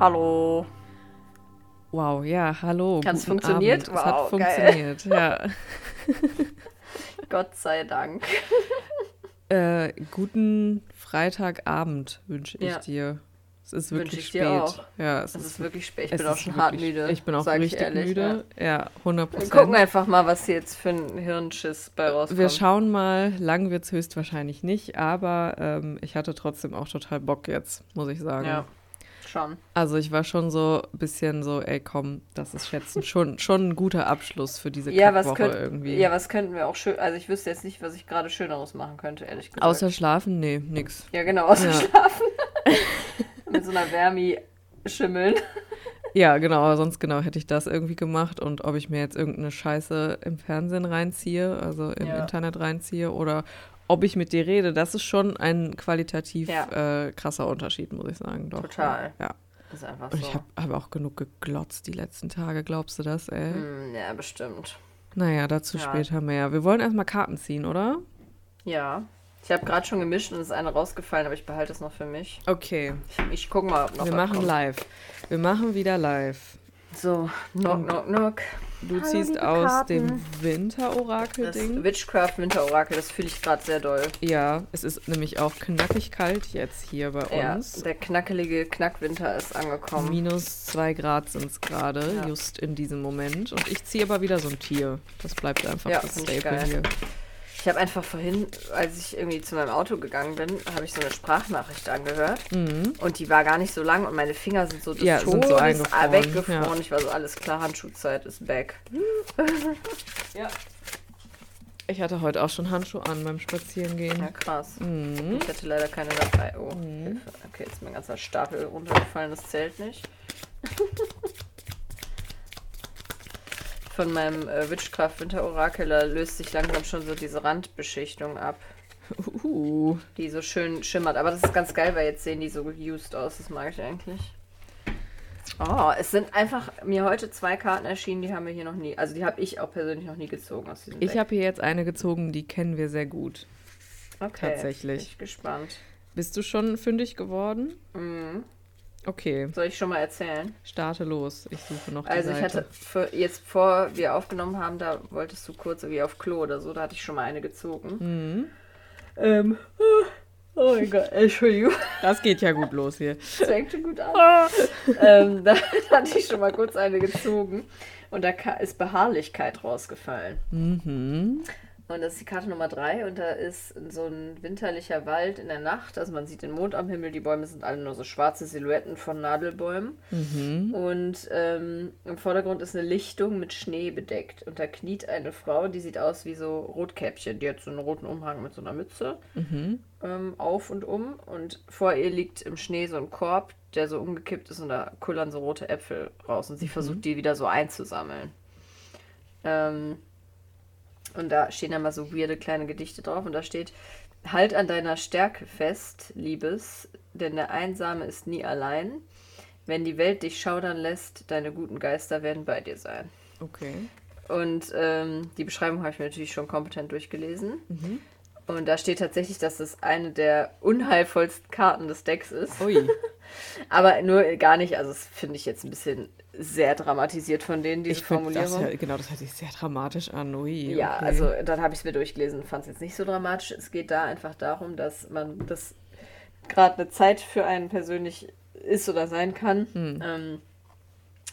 Hallo. Wow, ja, hallo. Es guten funktioniert? Abend. es Wow, hat funktioniert, ja. Gott sei Dank. Äh, guten Freitagabend wünsche ich Ja. dir. Es ist Wünsch wirklich ich spät. dir auch. Ja, es Es ist, ist wirklich spät. Ich bin auch schon hart müde. Ich bin auch richtig ehrlich, müde. Ja, 100 Ja. Wir gucken Prozent. einfach mal, was hier jetzt für ein Hirnschiss bei rauskommt. Wir schauen mal, lang wird es höchstwahrscheinlich nicht, aber ähm, ich hatte trotzdem auch total Bock jetzt, muss ich sagen. Ja, schon. Also ich war schon so ein bisschen so, ey komm, das ist schätzen schon, schon ein guter Abschluss für diese Ja was, Kackwoche könnt, irgendwie. ja, was könnten wir auch schön. Also, ich wüsste jetzt nicht, was ich gerade Schöneres machen könnte, ehrlich gesagt. Außer schlafen? Nee, nix. Ja, genau, außer Ja. schlafen. Mit so einer Wärmi schimmeln. Ja, genau, aber sonst genau hätte ich das irgendwie gemacht und ob ich mir jetzt irgendeine Scheiße im Fernsehen reinziehe, also im Ja. Internet reinziehe oder ob ich mit dir rede, das ist schon ein qualitativ Ja. äh, krasser Unterschied, muss ich sagen. Doch. Total. Ja. Das ist einfach Und so. ich habe hab auch genug geglotzt die letzten Tage, glaubst du das, ey? Hm, ja, bestimmt. Naja, dazu Ja. später mehr. Wir wollen erstmal Karten ziehen, oder? Ja. Ich habe gerade schon gemischt und es ist eine rausgefallen, aber ich behalte es noch für mich. Okay, Ich, ich guck mal, ob noch wir was machen kommt. live. Wir machen wieder live. So, knock, knock, knock. Du Hallo, ziehst aus Karten. dem Das Winterorakel-Ding. Witchcraft Winterorakel, das fühle ich gerade sehr doll. Ja, es ist nämlich auch knackig kalt jetzt hier bei Ja, uns. der knackelige Knackwinter ist angekommen. Minus zwei Grad sind es gerade, Ja. just in diesem Moment. Und ich ziehe aber wieder so ein Tier. Das bleibt einfach Ja, das geil. hier. Ich habe einfach vorhin, als ich irgendwie zu meinem Auto gegangen bin, habe ich so eine Sprachnachricht angehört. Mhm. Und die war gar nicht so lang und meine Finger sind so Ja, sind so eingefroren, weggefroren. ja. Ich war so, alles klar, Handschuhzeit ist back. ja. Ich hatte heute auch schon Handschuhe an beim Spazierengehen. Ja, krass. Mhm. Ich hatte leider keine dabei. Oh, Hilfe. Okay, jetzt ist mein ganzer Stapel runtergefallen, das zählt nicht. Von meinem äh, Witchcraft Winterorakel da löst sich langsam schon so diese Randbeschichtung ab, Uh. die so schön schimmert. Aber das ist ganz geil, weil jetzt sehen die so used aus. Das mag ich eigentlich. Oh, es sind einfach mir heute zwei Karten erschienen, die haben wir hier noch nie. Also die habe ich auch persönlich noch nie gezogen aus diesem Ich habe hier jetzt eine gezogen, die kennen wir sehr gut. okay, tatsächlich. Bin ich gespannt. Bist du schon fündig geworden? Mhm. Okay, Soll ich schon mal erzählen? starte los. Ich suche noch die Also ich Seite. hatte für, jetzt vor wir aufgenommen haben, da wolltest du kurz irgendwie auf Klo oder so, da hatte ich schon mal eine gezogen. Mhm. Ähm, oh mein Gott, Entschuldigung, Das geht ja gut los hier. das fängt schon gut an. ähm, da hatte ich schon mal kurz eine gezogen und da ist Beharrlichkeit rausgefallen. Mhm. Und das ist die Karte Nummer drei und da ist so ein winterlicher Wald in der Nacht. Also man sieht den Mond am Himmel, die Bäume sind alle nur so schwarze Silhouetten von Nadelbäumen. Mhm. Und ähm, im Vordergrund ist eine Lichtung mit Schnee bedeckt. Und da kniet eine Frau, die sieht aus wie so Rotkäppchen. Die hat so einen roten Umhang mit so einer Mütze Mhm. ähm, auf und um. Und vor ihr liegt im Schnee so ein Korb, der so umgekippt ist und da kullern so rote Äpfel raus. Und sie versucht, die wieder so einzusammeln. Ähm, und da stehen dann mal so weirde kleine Gedichte drauf. Und da steht, halt an deiner Stärke fest, Liebes, denn der Einsame ist nie allein. Wenn die Welt dich schaudern lässt, deine guten Geister werden bei dir sein. Okay. Und ähm, die Beschreibung habe ich mir natürlich schon kompetent durchgelesen. Mhm. Und da steht tatsächlich, dass es eine der unheilvollsten Karten des Decks ist. Ui. Aber nur gar nicht, also das finde ich jetzt ein bisschen sehr dramatisiert von denen, diese Ich finde das Formulierung. ja, genau, das hört sich sehr dramatisch an. Ui. Ja, okay. also dann habe ich es mir durchgelesen, fand es jetzt nicht so dramatisch. Es geht da einfach darum, dass man das gerade eine Zeit für einen persönlich ist oder sein kann, Hm. ähm,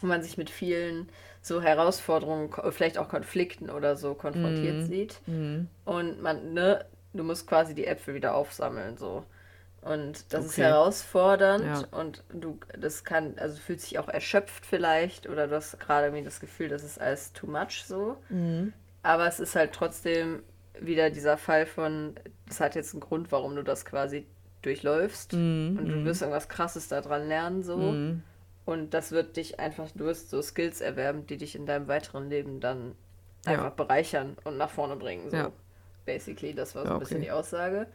wo man sich mit vielen so Herausforderungen, vielleicht auch Konflikten oder so konfrontiert Mhm. sieht. Mhm. Und man, ne, du musst quasi die Äpfel wieder aufsammeln, so. Und das ist Okay. herausfordernd Ja. und du, das kann, also du fühlst dich auch erschöpft vielleicht oder du hast gerade irgendwie das Gefühl, das ist alles too much so. Mhm. Aber es ist halt trotzdem wieder dieser Fall von, das hat jetzt einen Grund, warum du das quasi durchläufst Mhm. und du wirst irgendwas krasses daran lernen so. Mhm. Und das wird dich einfach, du wirst so Skills erwerben, die dich in deinem weiteren Leben dann Ja. einfach bereichern und nach vorne bringen. So. Ja. Basically, das war so ein bisschen okay. die Aussage.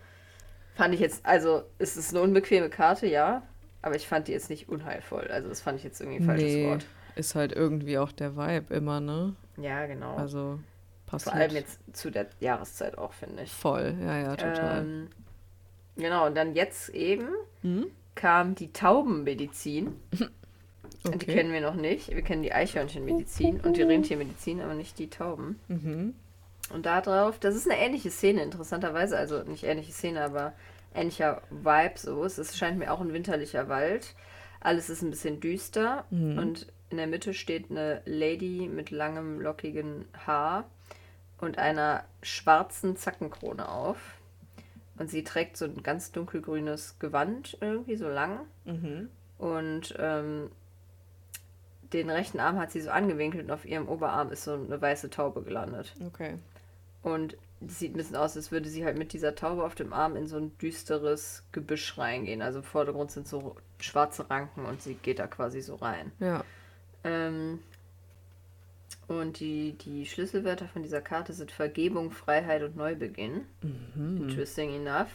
Fand ich jetzt, also ist es eine unbequeme Karte, ja. aber ich fand die jetzt nicht unheilvoll. Also das fand ich jetzt irgendwie ein falsches Nee, Wort. ist halt irgendwie auch der Vibe immer, ne? Ja, genau. Also passiert Vor allem jetzt zu der Jahreszeit auch, finde ich. voll. Ja, ja, total. Ähm, genau, und dann jetzt eben Hm? kam die Taubenmedizin. Die Okay. kennen wir noch nicht. Wir kennen die Eichhörnchenmedizin und die Rentiermedizin, aber nicht die Tauben. Mhm. Und da drauf, das ist eine ähnliche Szene, interessanterweise. Also nicht ähnliche Szene, aber ähnlicher Vibe so. Es scheint mir auch ein winterlicher Wald. Alles ist ein bisschen düster Mhm. und in der Mitte steht eine Lady mit langem, lockigen Haar und einer schwarzen Zackenkrone auf. Und sie trägt so ein ganz dunkelgrünes Gewand, irgendwie so lang. Mhm. Und ähm, den rechten Arm hat sie so angewinkelt und auf ihrem Oberarm ist so eine weiße Taube gelandet. Okay. Und es sieht ein bisschen aus, als würde sie halt mit dieser Taube auf dem Arm in so ein düsteres Gebüsch reingehen. Also im Vordergrund sind so schwarze Ranken und sie geht da quasi so rein. Ja. Ähm, und die, die Schlüsselwörter von dieser Karte sind Vergebung, Freiheit und Neubeginn. Interesting enough.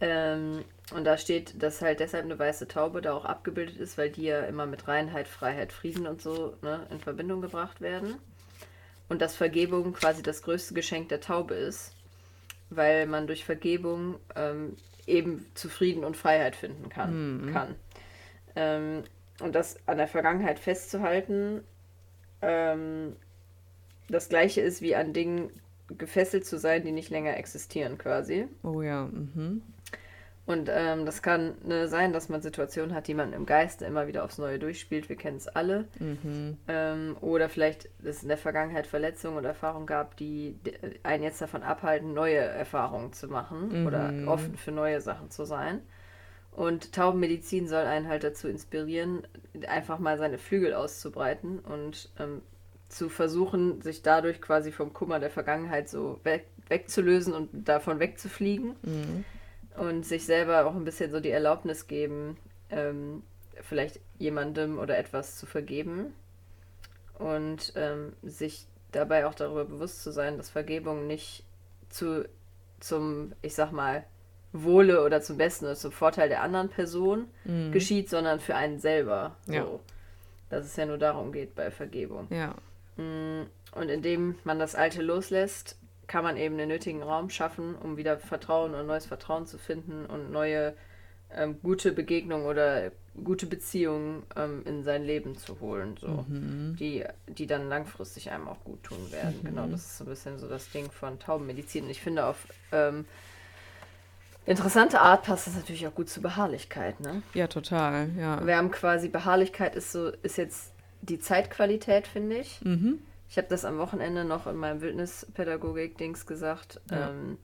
Ähm, und da steht, dass halt deshalb eine weiße Taube da auch abgebildet ist, weil die ja immer mit Reinheit, Freiheit, Frieden und so ne, in Verbindung gebracht werden. Und dass Vergebung quasi das größte Geschenk der Taube ist, weil man durch Vergebung ähm, eben zu Frieden und Freiheit finden kann. kann. Ähm, und das an der Vergangenheit festzuhalten, ähm, das gleiche ist wie an Dingen gefesselt zu sein, die nicht länger existieren quasi. Oh ja. Mhm. Und ähm, das kann ne, sein, dass man Situationen hat, die man im Geiste immer wieder aufs Neue durchspielt. Wir kennen es alle. Mhm. Ähm, oder vielleicht es in der Vergangenheit Verletzungen oder Erfahrungen gab, die d- einen jetzt davon abhalten, neue Erfahrungen zu machen oder Mhm. offen für neue Sachen zu sein. Und Taubenmedizin soll einen halt dazu inspirieren, einfach mal seine Flügel auszubreiten und ähm, zu versuchen, sich dadurch quasi vom Kummer der Vergangenheit so weg, wegzulösen und davon wegzufliegen Mhm. Und sich selber auch ein bisschen so die Erlaubnis geben, ähm, vielleicht jemandem oder etwas zu vergeben und ähm, sich dabei auch darüber bewusst zu sein, dass Vergebung nicht zu, zum, ich sag mal, Wohle oder zum Besten oder zum Vorteil der anderen Person Mhm. geschieht, sondern für einen selber. So. Ja. Dass es ja nur darum geht bei Vergebung. Ja. Mm, Und indem man das Alte loslässt, kann man eben den nötigen Raum schaffen, um wieder Vertrauen und neues Vertrauen zu finden und neue ähm, gute Begegnungen oder gute Beziehungen ähm, in sein Leben zu holen, so Mhm. die, die dann langfristig einem auch gut tun werden. Genau, das ist so ein bisschen so das Ding von Taubenmedizin. Ich finde auf ähm, interessante Art passt das natürlich auch gut zu Beharrlichkeit, ne? Ja, total. Ja. Wir haben quasi Beharrlichkeit ist so, ist jetzt die Zeitqualität, finde ich. Mhm. Ich habe das am Wochenende noch in meinem Wildnispädagogik-Dings gesagt. Ja. Ähm,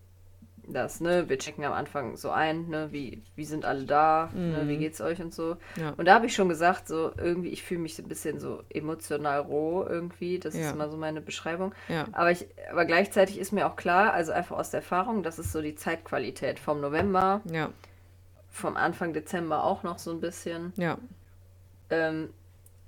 das, ne, wir checken am Anfang so ein, ne, wie, wie sind alle da, ne, wie geht's euch und so. Mhm. Ja. Und da habe ich schon gesagt, so irgendwie, ich fühle mich so ein bisschen so emotional roh irgendwie. Das Ja. ist immer so meine Beschreibung. Ja. Aber ich, aber gleichzeitig ist mir auch klar, also einfach aus der Erfahrung, das ist so die Zeitqualität vom November, vom Anfang Dezember auch noch so ein bisschen. Ja. Ähm,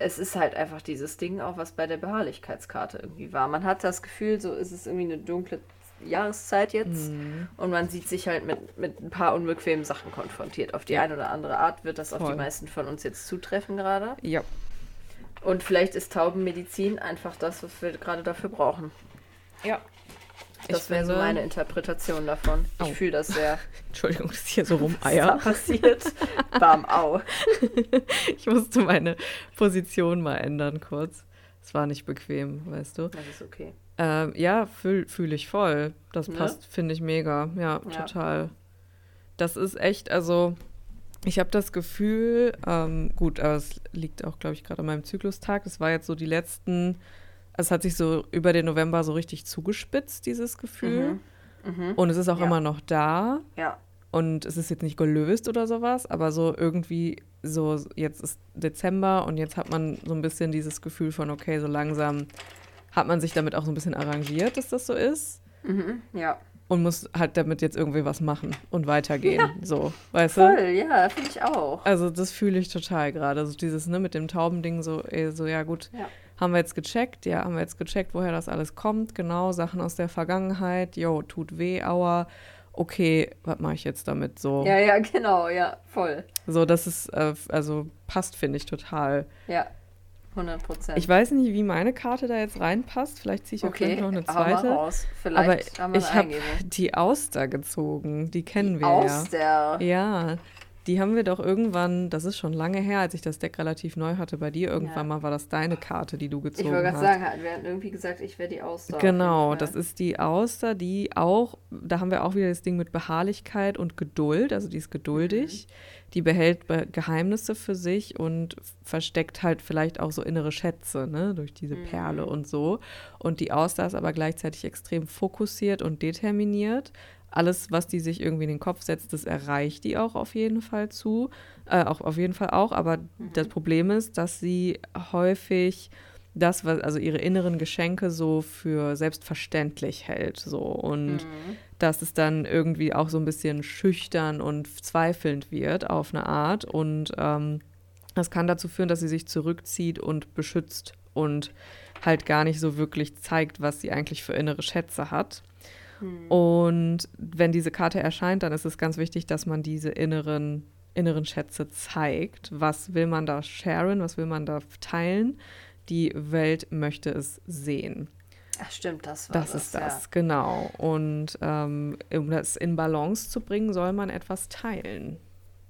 es ist halt einfach dieses Ding auch, was bei der Beharrlichkeitskarte irgendwie war. Man hat das Gefühl, so ist es irgendwie eine dunkle Jahreszeit jetzt Mhm. und man sieht sich halt mit, mit ein paar unbequemen Sachen konfrontiert. Auf die eine oder andere Art wird das auf Voll. die meisten von uns jetzt zutreffen gerade. Ja. Und vielleicht ist Taubenmedizin einfach das, was wir gerade dafür brauchen. Ja. Das wäre so meine Interpretation davon. Ich Au. fühle das sehr. Entschuldigung, dass ich hier so Was da rumeier. passiert. Bam, au. Ich musste meine Position mal ändern kurz. Es war nicht bequem, weißt du. Das ist okay. Ähm, ja, fühle fühl ich voll. Das Ne? passt, finde ich mega. Ja, Ja. total. Das ist echt, also ich habe das Gefühl, ähm, gut, aber es liegt auch, glaube ich, gerade an meinem Zyklustag. Es war jetzt so die letzten, es hat sich so über den November so richtig zugespitzt, dieses Gefühl. Mhm. Und es ist auch Ja. immer noch da. Ja. Und es ist jetzt nicht gelöst oder sowas, aber so irgendwie so, jetzt ist Dezember und jetzt hat man so ein bisschen dieses Gefühl von, okay, so langsam hat man sich damit auch so ein bisschen arrangiert, dass das so ist Mhm. Ja. und muss halt damit jetzt irgendwie was machen und weitergehen. So, weißt du? Voll, ja, finde ich auch. Also das fühle ich total gerade. So dieses, ne, mit dem Taubending, so, ey, so, ja gut, Ja. Haben wir jetzt gecheckt, ja, haben wir jetzt gecheckt, woher das alles kommt, genau, Sachen aus der Vergangenheit, jo, tut weh, aua. okay, was mache ich jetzt damit so? Ja, ja, genau, ja, voll. So, das ist, äh, also passt, finde ich, total. Ja, 100 Prozent. Ich weiß nicht, wie meine Karte da jetzt reinpasst. Vielleicht ziehe ich auch okay, gleich noch eine zweite. raus. Vielleicht Aber haben wir ich habe die Auster gezogen. Die kennen wir Aus der. ja. Ja, die haben wir doch irgendwann, das ist schon lange her, als ich das Deck relativ neu hatte bei dir. Irgendwann Ja. mal war das deine Karte, die du Ich gezogen wollte hast. gerade sagen, wir hatten irgendwie gesagt, ich wäre die Ausdauer. Genau, das ist die Auster, die auch, da haben wir auch wieder das Ding mit Beharrlichkeit und Geduld, also die ist geduldig, die behält Be Geheimnisse für sich und versteckt halt vielleicht auch so innere Schätze, ne, durch diese Perle und so. Und die Auster ist aber gleichzeitig extrem fokussiert und determiniert. Alles, was die sich irgendwie in den Kopf setzt, das erreicht die auch auf jeden Fall zu, äh, auch auf jeden Fall auch. Aber das Problem ist, dass sie häufig das, was, also ihre inneren Geschenke so für selbstverständlich hält. So. Und dass es dann irgendwie auch so ein bisschen schüchtern und zweifelnd wird auf eine Art. Und ähm, das kann dazu führen, dass sie sich zurückzieht und beschützt und halt gar nicht so wirklich zeigt, was sie eigentlich für innere Schätze hat. Und wenn diese Karte erscheint, dann ist es ganz wichtig, dass man diese inneren, inneren Schätze zeigt. Was will man da sharen? Was will man da teilen? Die Welt möchte es sehen. Ach, stimmt, das war Das das. ist das, genau. Und ähm, um das in Balance zu bringen, soll man etwas teilen.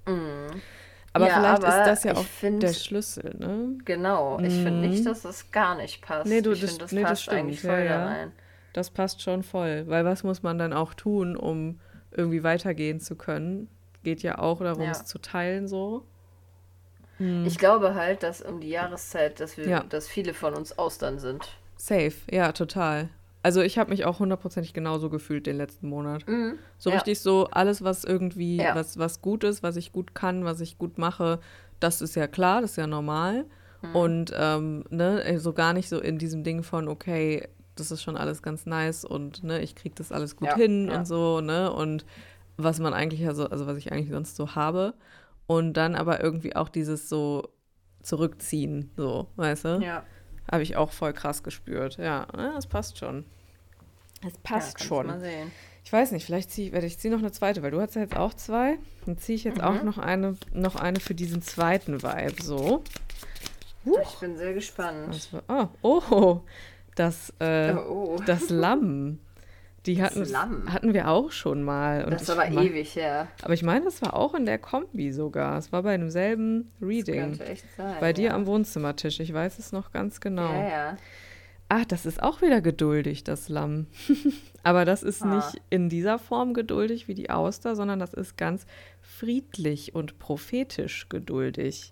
Aber Ja, vielleicht aber ist das ja auch find- der Schlüssel, ne? Ja. Genau, ich finde nicht, dass das gar nicht passt. Nee, du, ich das- finde, das nee, das passt stimmt, eigentlich ja, voll da ja. rein. Das passt schon voll. Weil was muss man dann auch tun, um irgendwie weitergehen zu können? Geht ja auch darum, Ja. es zu teilen so. Ich glaube halt, dass um die Jahreszeit, dass wir, Ja. dass viele von uns Austern sind. Safe, ja, total. Also ich habe mich auch hundertprozentig genauso gefühlt den letzten Monat. So Ja. richtig so, alles, was irgendwie, Ja. was, was gut ist, was ich gut kann, was ich gut mache, das ist ja klar, das ist ja normal. Mhm. Und ähm, ne, so gar nicht so in diesem Ding von, okay, das ist schon alles ganz nice und ne, ich krieg das alles gut Ja, hin ja. und so, ne? Und was man eigentlich ja so, also was ich eigentlich sonst so habe. Und dann aber irgendwie auch dieses so zurückziehen, so, weißt du? Ja, Habe ich auch voll krass gespürt. Ja, ne, das passt schon. Es ja passt kannst schon. Mal sehen. Ich weiß nicht, vielleicht ziehe ich, werde ich ziehe noch eine zweite, weil du hast ja jetzt auch zwei. Dann ziehe ich jetzt Mhm. auch noch eine, noch eine für diesen zweiten Vibe. So. Ich bin sehr gespannt. War, oh, oh, das, äh, Oh, oh. das Lamm. Die Das hatten, Lamm? hatten wir auch schon mal. Und Das ist aber ewig her. Aber ich meine, das war auch in der Kombi sogar. Es war bei demselben Das Reading. könnte echt sein. Bei dir ja. am Wohnzimmertisch. Ich weiß es noch ganz genau. Ja, ja. Ah, das ist auch wieder geduldig, das Lamm. Aber das ist Ah. nicht in dieser Form geduldig wie die Auster, sondern das ist ganz friedlich und prophetisch geduldig.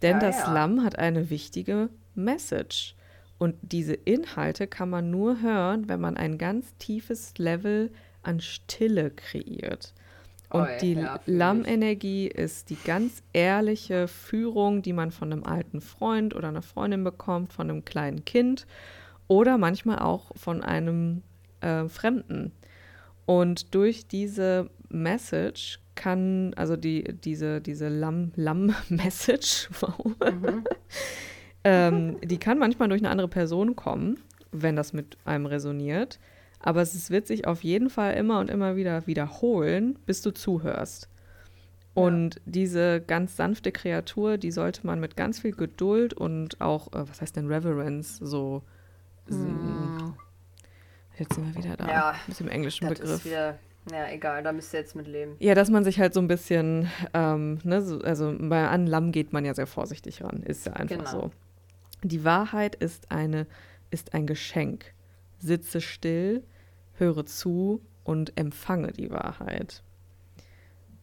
Denn Ja, das ja. Lamm hat eine wichtige Message. Und diese Inhalte kann man nur hören, wenn man ein ganz tiefes Level an Stille kreiert. Und Oi, die ja. Lammenergie ist die ganz ehrliche Führung, die man von einem alten Freund oder einer Freundin bekommt, von einem kleinen Kind oder manchmal auch von einem äh, Fremden. Und durch diese Message kann, also die, diese, diese Lamm- Lamm-Message, wow, ähm, die kann manchmal durch eine andere Person kommen, wenn das mit einem resoniert. Aber es wird sich auf jeden Fall immer und immer wieder wiederholen, bis du zuhörst. Und diese ganz sanfte Kreatur, die sollte man mit ganz viel Geduld und auch, äh, was heißt denn Reverence, so. Jetzt sind wir wieder da Ja, mit dem englischen Das Begriff. ist wieder. Ja, egal, da müsst ihr jetzt mit leben. Ja, dass man sich halt so ein bisschen, ähm, ne, so, also bei an Lamm geht man ja sehr vorsichtig ran, ist ja einfach Genau. so. Die Wahrheit ist eine, ist ein Geschenk. Sitze still, höre zu und empfange die Wahrheit.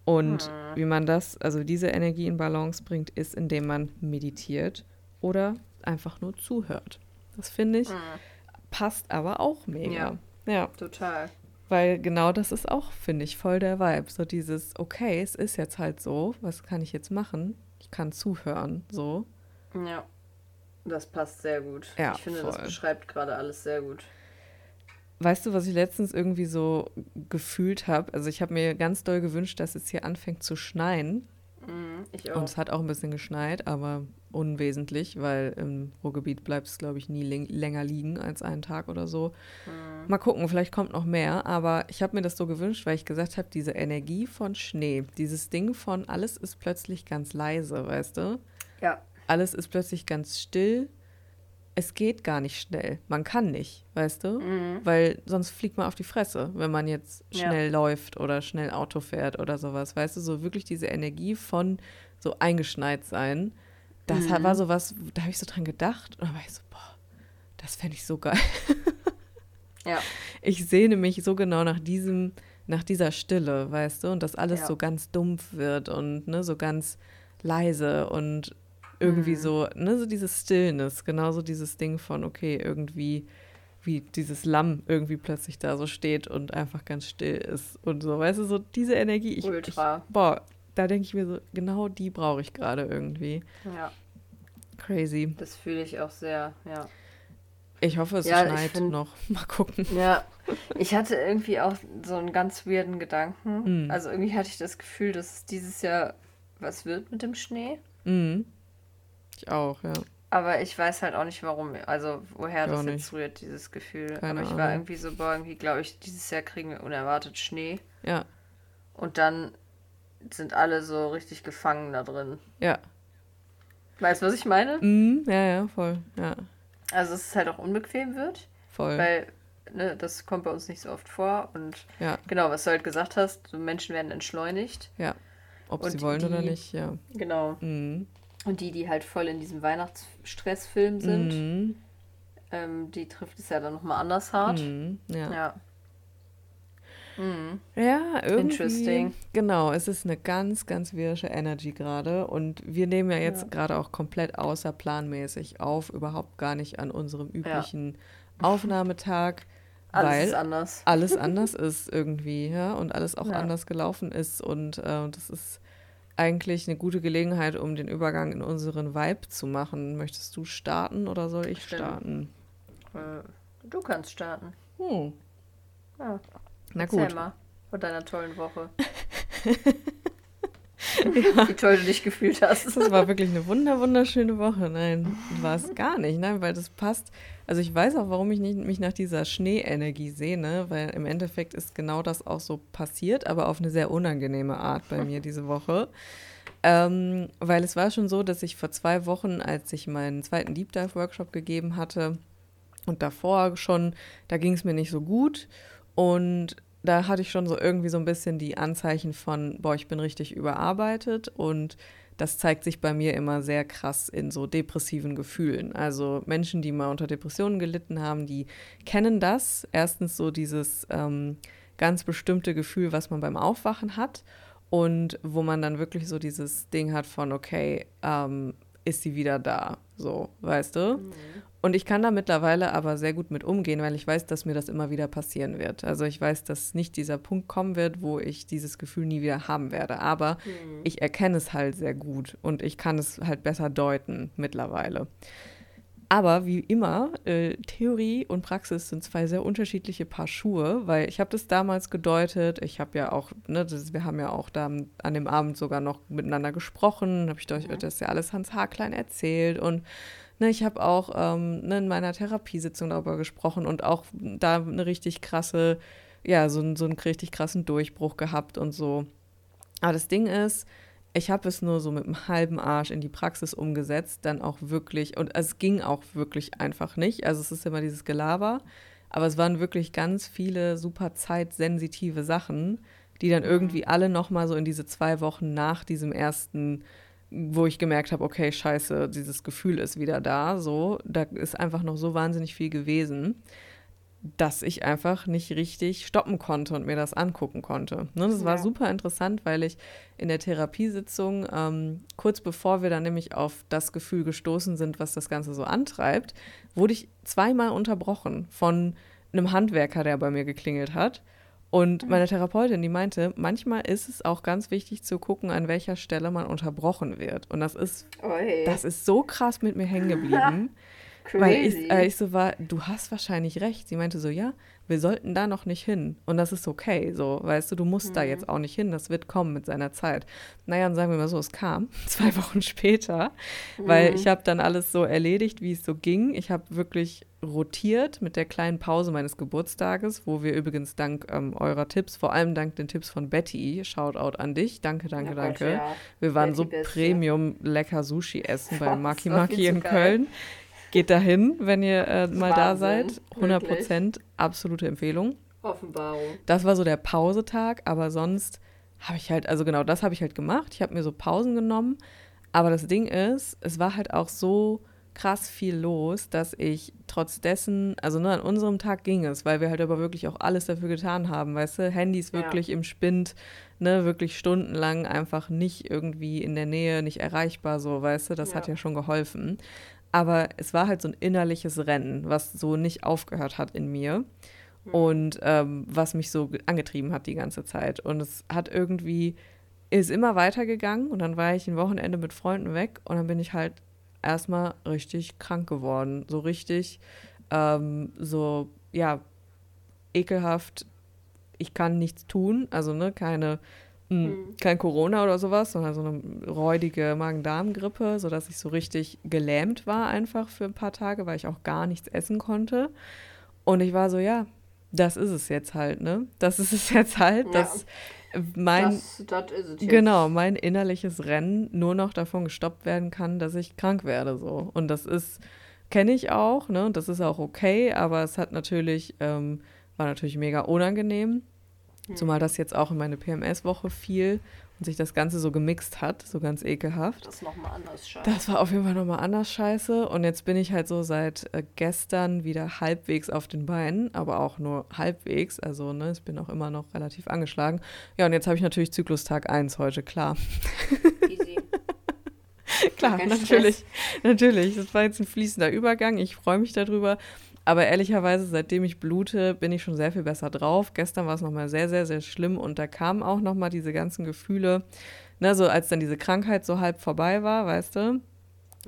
Und wie man das, also diese Energie in Balance bringt, ist, indem man meditiert oder einfach nur zuhört. Das finde ich, passt aber auch mega. Ja. ja. Total. Weil genau das ist auch, finde ich, voll der Vibe. So dieses, okay, es ist jetzt halt so, was kann ich jetzt machen? Ich kann zuhören, so. Ja. Das passt sehr gut. Ja, ich finde, das voll. beschreibt gerade alles sehr gut. Weißt du, was ich letztens irgendwie so gefühlt habe? Also ich habe mir ganz doll gewünscht, dass es hier anfängt zu schneien. Mhm, ich Und auch. es hat auch ein bisschen geschneit, aber unwesentlich, weil im Ruhrgebiet bleibt es, glaube ich, nie läng- länger liegen als einen Tag oder so. Mal gucken, vielleicht kommt noch mehr, aber ich habe mir das so gewünscht, weil ich gesagt habe, diese Energie von Schnee, dieses Ding von alles ist plötzlich ganz leise, weißt du? Ja. Alles ist plötzlich ganz still. Es geht gar nicht schnell. Man kann nicht, weißt du? Mhm. Weil sonst fliegt man auf die Fresse, wenn man jetzt Ja. schnell läuft oder schnell Auto fährt oder sowas. Weißt du, so wirklich diese Energie von so eingeschneit sein. Das Mhm. war so was, da habe ich so dran gedacht und dann war ich so, boah, das fände ich so geil. Ja. Ich sehne mich so genau nach diesem, nach dieser Stille, weißt du, und dass alles Ja. so ganz dumpf wird und ne, so ganz leise und irgendwie Mhm. so, ne, so dieses Stillness, genauso dieses Ding von, okay, irgendwie, wie dieses Lamm irgendwie plötzlich da so steht und einfach ganz still ist und so, weißt du, so diese Energie. Ich, Ultra. Ich, boah, da denke ich mir so, genau die brauche ich gerade irgendwie. Ja, Crazy. das fühle ich auch sehr, ja. Ich hoffe, es Ja, schneit find- noch. Mal gucken. Ja, ich hatte irgendwie auch so einen ganz weirden Gedanken. Mhm. Also irgendwie hatte ich das Gefühl, dass es dieses Jahr was wird mit dem Schnee. Mhm. Ich auch, ja. Aber ich weiß halt auch nicht warum, also woher Ich das jetzt nicht. rührt, dieses Gefühl. Keine Aber ich war Ahnung. irgendwie so, boah, irgendwie glaube ich, dieses Jahr kriegen wir unerwartet Schnee. Ja, Und dann sind alle so richtig gefangen da drin. ja. Weißt du, was ich meine? Mhm, ja, ja, voll. Ja, Also, dass es halt auch unbequem wird, voll. weil ne, das kommt bei uns nicht so oft vor. Und ja, genau, was du halt gesagt hast, so Menschen werden entschleunigt. ja. Ob Und sie wollen oder die- nicht, ja. Genau. Mhm. Und die, die halt voll in diesem Weihnachtsstressfilm sind, Mhm. ähm, die trifft es ja dann nochmal anders hart. Mhm. Ja. Ja. Mhm. Ja, irgendwie. Interesting. Genau, es ist eine ganz, ganz wirsche Energy gerade. Und wir nehmen ja jetzt Ja. gerade auch komplett außerplanmäßig auf, überhaupt gar nicht an unserem üblichen Aufnahmetag, Alles weil ist anders. alles anders ist irgendwie, ja, und alles auch Ja. anders gelaufen ist. Und äh, das ist eigentlich eine gute Gelegenheit, um den Übergang in unseren Vibe zu machen. Möchtest du starten oder soll ich Stimmt. starten? Äh, Du kannst starten. Hm. Ja. Na gut. mal von deiner tollen Woche. Wie toll du dich gefühlt hast. Das war wirklich eine wunder, wunderschöne Woche. Nein, war es gar nicht, nein, weil das passt. Also ich weiß auch, warum ich nicht, mich nach dieser Schneeenergie sehne, weil im Endeffekt ist genau das auch so passiert, aber auf eine sehr unangenehme Art bei mir diese Woche. Ähm, weil es war schon so, dass ich vor zwei Wochen, als ich meinen zweiten Deep Dive Workshop gegeben hatte und davor schon, da ging es mir nicht so gut und da hatte ich schon so irgendwie so ein bisschen die Anzeichen von, boah, ich bin richtig überarbeitet und das zeigt sich bei mir immer sehr krass in so depressiven Gefühlen. Also Menschen, die mal unter Depressionen gelitten haben, die kennen das. Erstens so dieses ähm, ganz bestimmte Gefühl, was man beim Aufwachen hat und wo man dann wirklich so dieses Ding hat von, okay, ähm, ist sie wieder da? So, weißt du? Und ich kann da mittlerweile aber sehr gut mit umgehen, weil ich weiß, dass mir das immer wieder passieren wird. Also ich weiß, dass nicht dieser Punkt kommen wird, wo ich dieses Gefühl nie wieder haben werde. Aber ich erkenne es halt sehr gut und ich kann es halt besser deuten mittlerweile. Aber wie immer, äh, Theorie und Praxis sind zwei sehr unterschiedliche Paar Schuhe, weil ich habe das damals gedeutet. Ich habe ja auch, ne, das, wir haben ja auch da an dem Abend sogar noch miteinander gesprochen. Habe ich euch das ja alles Hans Haarklein erzählt und ne, ich habe auch ähm, ne, in meiner Therapiesitzung darüber gesprochen und auch da eine richtig krasse, ja, so, so einen richtig krassen Durchbruch gehabt und so. Aber das Ding ist, ich habe es nur so mit einem halben Arsch in die Praxis umgesetzt, dann auch wirklich, und es ging auch wirklich einfach nicht. Also es ist immer dieses Gelaber, aber es waren wirklich ganz viele super zeitsensitive Sachen, die dann irgendwie alle nochmal so in diese zwei Wochen nach diesem ersten, wo ich gemerkt habe, okay, scheiße, dieses Gefühl ist wieder da, so, da ist einfach noch so wahnsinnig viel gewesen dass ich einfach nicht richtig stoppen konnte und mir das angucken konnte. Ne, das war Ja. super interessant, weil ich in der Therapiesitzung, ähm, kurz bevor wir dann nämlich auf das Gefühl gestoßen sind, was das Ganze so antreibt, wurde ich zweimal unterbrochen von einem Handwerker, der bei mir geklingelt hat. Und meine Therapeutin, die meinte, manchmal ist es auch ganz wichtig zu gucken, an welcher Stelle man unterbrochen wird. Und das ist, Oi, das ist so krass mit mir hängen geblieben. Weil ich, äh, ich so war, du hast wahrscheinlich recht. Sie meinte so, ja, wir sollten da noch nicht hin. Und das ist okay, so, weißt du, du musst mhm. da jetzt auch nicht hin, das wird kommen mit seiner Zeit. Naja, und sagen wir mal so, es kam zwei Wochen später, mhm. weil ich habe dann alles so erledigt, wie es so ging. Ich habe wirklich rotiert mit der kleinen Pause meines Geburtstages, wo wir übrigens dank ähm, eurer Tipps, vor allem dank den Tipps von Betty, Shoutout an dich, danke, danke, ja, danke. Ja. Wir waren Betty so. Premium lecker Sushi essen bei Maki Maki in Köln. Geht dahin, wenn ihr äh, mal Wahnsinn, da seid. 100 Prozent, absolute Empfehlung. Offenbarung. Das war so der Pausetag, aber sonst habe ich halt, also genau das habe ich halt gemacht. Ich habe mir so Pausen genommen. Aber das Ding ist, es war halt auch so krass viel los, dass ich trotz dessen, also nur an unserem Tag ging es, weil wir halt aber wirklich auch alles dafür getan haben, weißt du, Handys wirklich ja. im Spind, ne, wirklich stundenlang einfach nicht irgendwie in der Nähe, nicht erreichbar, so, weißt du, das ja. hat ja schon geholfen. Aber es war halt so ein innerliches Rennen, was so nicht aufgehört hat in mir mhm. und ähm, was mich so angetrieben hat die ganze Zeit. Und es hat irgendwie, ist immer weitergegangen und dann war ich ein Wochenende mit Freunden weg und dann bin ich halt erstmal richtig krank geworden. So richtig, ähm, so, ja, ekelhaft, ich kann nichts tun, also ne, keine Mhm. Kein Corona oder sowas, sondern so eine räudige Magen-Darm-Grippe, sodass ich so richtig gelähmt war einfach für ein paar Tage, weil ich auch gar nichts essen konnte. Und ich war so, ja, das ist es jetzt halt, ne? Das ist es jetzt halt, ja. dass mein, das, das genau, mein innerliches Rennen nur noch davon gestoppt werden kann, dass ich krank werde, so. Und das ist, kenne ich auch, ne? Und das ist auch okay, aber es hat natürlich, ähm, war natürlich mega unangenehm. Mhm. Zumal das jetzt auch in meine PMS-Woche fiel und sich das Ganze so gemixt hat, so ganz ekelhaft. Das ist nochmal anders scheiße. Das war auf jeden Fall nochmal anders scheiße. Und jetzt bin ich halt so seit äh, gestern wieder halbwegs auf den Beinen, aber auch nur halbwegs. Also, ne, ich bin auch immer noch relativ angeschlagen. Ja, und jetzt habe ich natürlich Zyklustag 1 heute, klar. Easy. klar, natürlich. Stress. Natürlich. Das war jetzt ein fließender Übergang. Ich freue mich darüber. Aber ehrlicherweise, seitdem ich blute, bin ich schon sehr viel besser drauf. Gestern war es nochmal sehr, sehr, sehr schlimm und da kamen auch nochmal diese ganzen Gefühle, ne, so als dann diese Krankheit so halb vorbei war, weißt du.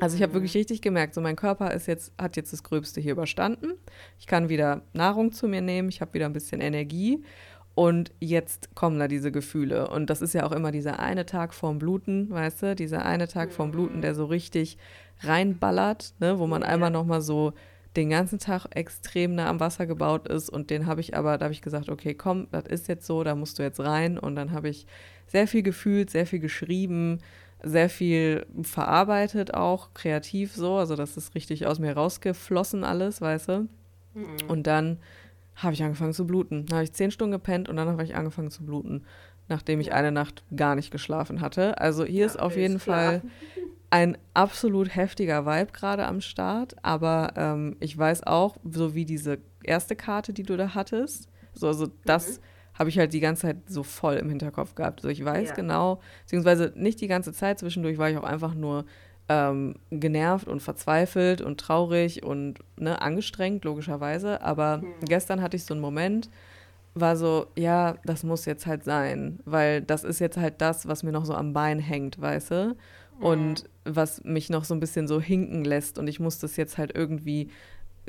Also ich habe mhm. wirklich richtig gemerkt, so mein Körper ist jetzt, hat jetzt das Gröbste hier überstanden. Ich kann wieder Nahrung zu mir nehmen, ich habe wieder ein bisschen Energie. Und jetzt kommen da diese Gefühle. Und das ist ja auch immer dieser eine Tag vorm Bluten, weißt du? Dieser eine Tag vorm Bluten, der so richtig reinballert, ne? wo man einmal nochmal so den ganzen Tag extrem nah am Wasser gebaut ist und den habe ich aber, da habe ich gesagt, okay, komm, das ist jetzt so, da musst du jetzt rein und dann habe ich sehr viel gefühlt, sehr viel geschrieben, sehr viel verarbeitet auch, kreativ so, also das ist richtig aus mir rausgeflossen alles, weißt du. Mhm. Und dann habe ich angefangen zu bluten. Dann habe ich zehn Stunden gepennt und dann habe ich angefangen zu bluten, nachdem ich eine Nacht gar nicht geschlafen hatte. Also hier ja, ist auf jeden Fall ein absolut heftiger Vibe gerade am Start, aber ähm, ich weiß auch, so wie diese erste Karte, die du da hattest, so, also das mhm. habe ich halt die ganze Zeit so voll im Hinterkopf gehabt. So, ich weiß ja. genau, beziehungsweise nicht die ganze Zeit, zwischendurch war ich auch einfach nur ähm, genervt und verzweifelt und traurig und ne, angestrengt, logischerweise. Aber mhm. gestern hatte ich so einen Moment, war so, ja, das muss jetzt halt sein, weil das ist jetzt halt das, was mir noch so am Bein hängt, weißt du? Und mhm. was mich noch so ein bisschen so hinken lässt und ich muss das jetzt halt irgendwie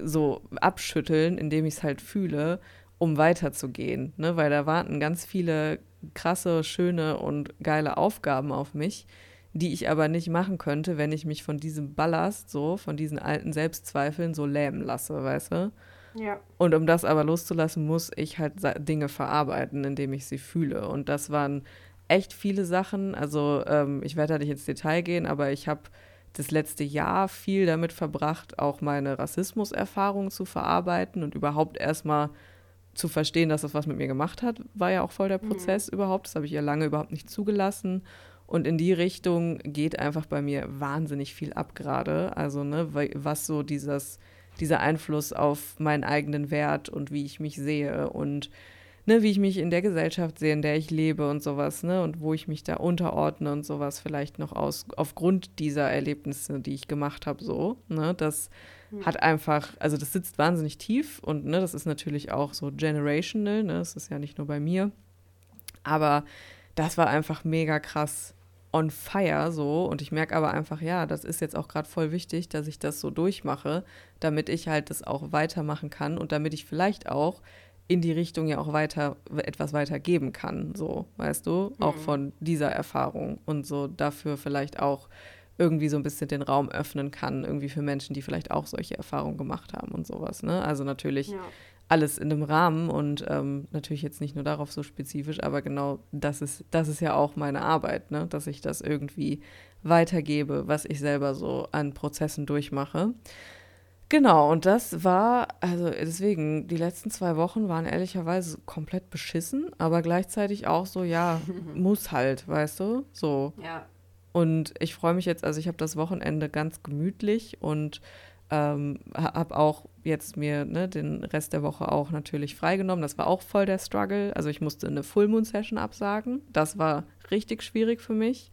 so abschütteln, indem ich es halt fühle, um weiterzugehen, ne? weil da warten ganz viele krasse, schöne und geile Aufgaben auf mich, die ich aber nicht machen könnte, wenn ich mich von diesem Ballast so, von diesen alten Selbstzweifeln so lähmen lasse, weißt du? Ja. Und um das aber loszulassen, muss ich halt Dinge verarbeiten, indem ich sie fühle. Und das waren echt viele Sachen. Also ähm, ich werde da nicht ins Detail gehen, aber ich habe das letzte Jahr viel damit verbracht, auch meine Rassismuserfahrungen zu verarbeiten und überhaupt erstmal zu verstehen, dass das was mit mir gemacht hat, war ja auch voll der mhm. Prozess mhm. überhaupt. Das habe ich ja lange überhaupt nicht zugelassen. Und in die Richtung geht einfach bei mir wahnsinnig viel ab gerade. Also, ne, was so dieses, dieser Einfluss auf meinen eigenen Wert und wie ich mich sehe und ne, wie ich mich in der Gesellschaft sehe, in der ich lebe und sowas, ne, und wo ich mich da unterordne und sowas vielleicht noch aus, aufgrund dieser Erlebnisse, die ich gemacht habe, so, ne, das mhm. hat einfach, also das sitzt wahnsinnig tief und, ne, das ist natürlich auch so generational, ne, das ist ja nicht nur bei mir, aber das war einfach mega krass on fire so und ich merke aber einfach, ja, das ist jetzt auch gerade voll wichtig, dass ich das so durchmache, damit ich halt das auch weitermachen kann und damit ich vielleicht auch in die Richtung ja auch weiter etwas weitergeben kann, so, weißt du, auch mhm. von dieser Erfahrung und so dafür vielleicht auch irgendwie so ein bisschen den Raum öffnen kann, irgendwie für Menschen, die vielleicht auch solche Erfahrungen gemacht haben und sowas, ne? Also natürlich ja. alles in einem Rahmen und ähm, natürlich jetzt nicht nur darauf so spezifisch, aber genau das ist, das ist ja auch meine Arbeit, ne? Dass ich das irgendwie weitergebe, was ich selber so an Prozessen durchmache. Genau, und das war, also deswegen, die letzten zwei Wochen waren ehrlicherweise komplett beschissen, aber gleichzeitig auch so, ja, muss halt, weißt du? So. Ja. Und ich freue mich jetzt, also ich habe das Wochenende ganz gemütlich und ähm, habe auch jetzt mir ne, den Rest der Woche auch natürlich freigenommen. Das war auch voll der Struggle. Also ich musste eine Full Moon Session absagen. Das war richtig schwierig für mich,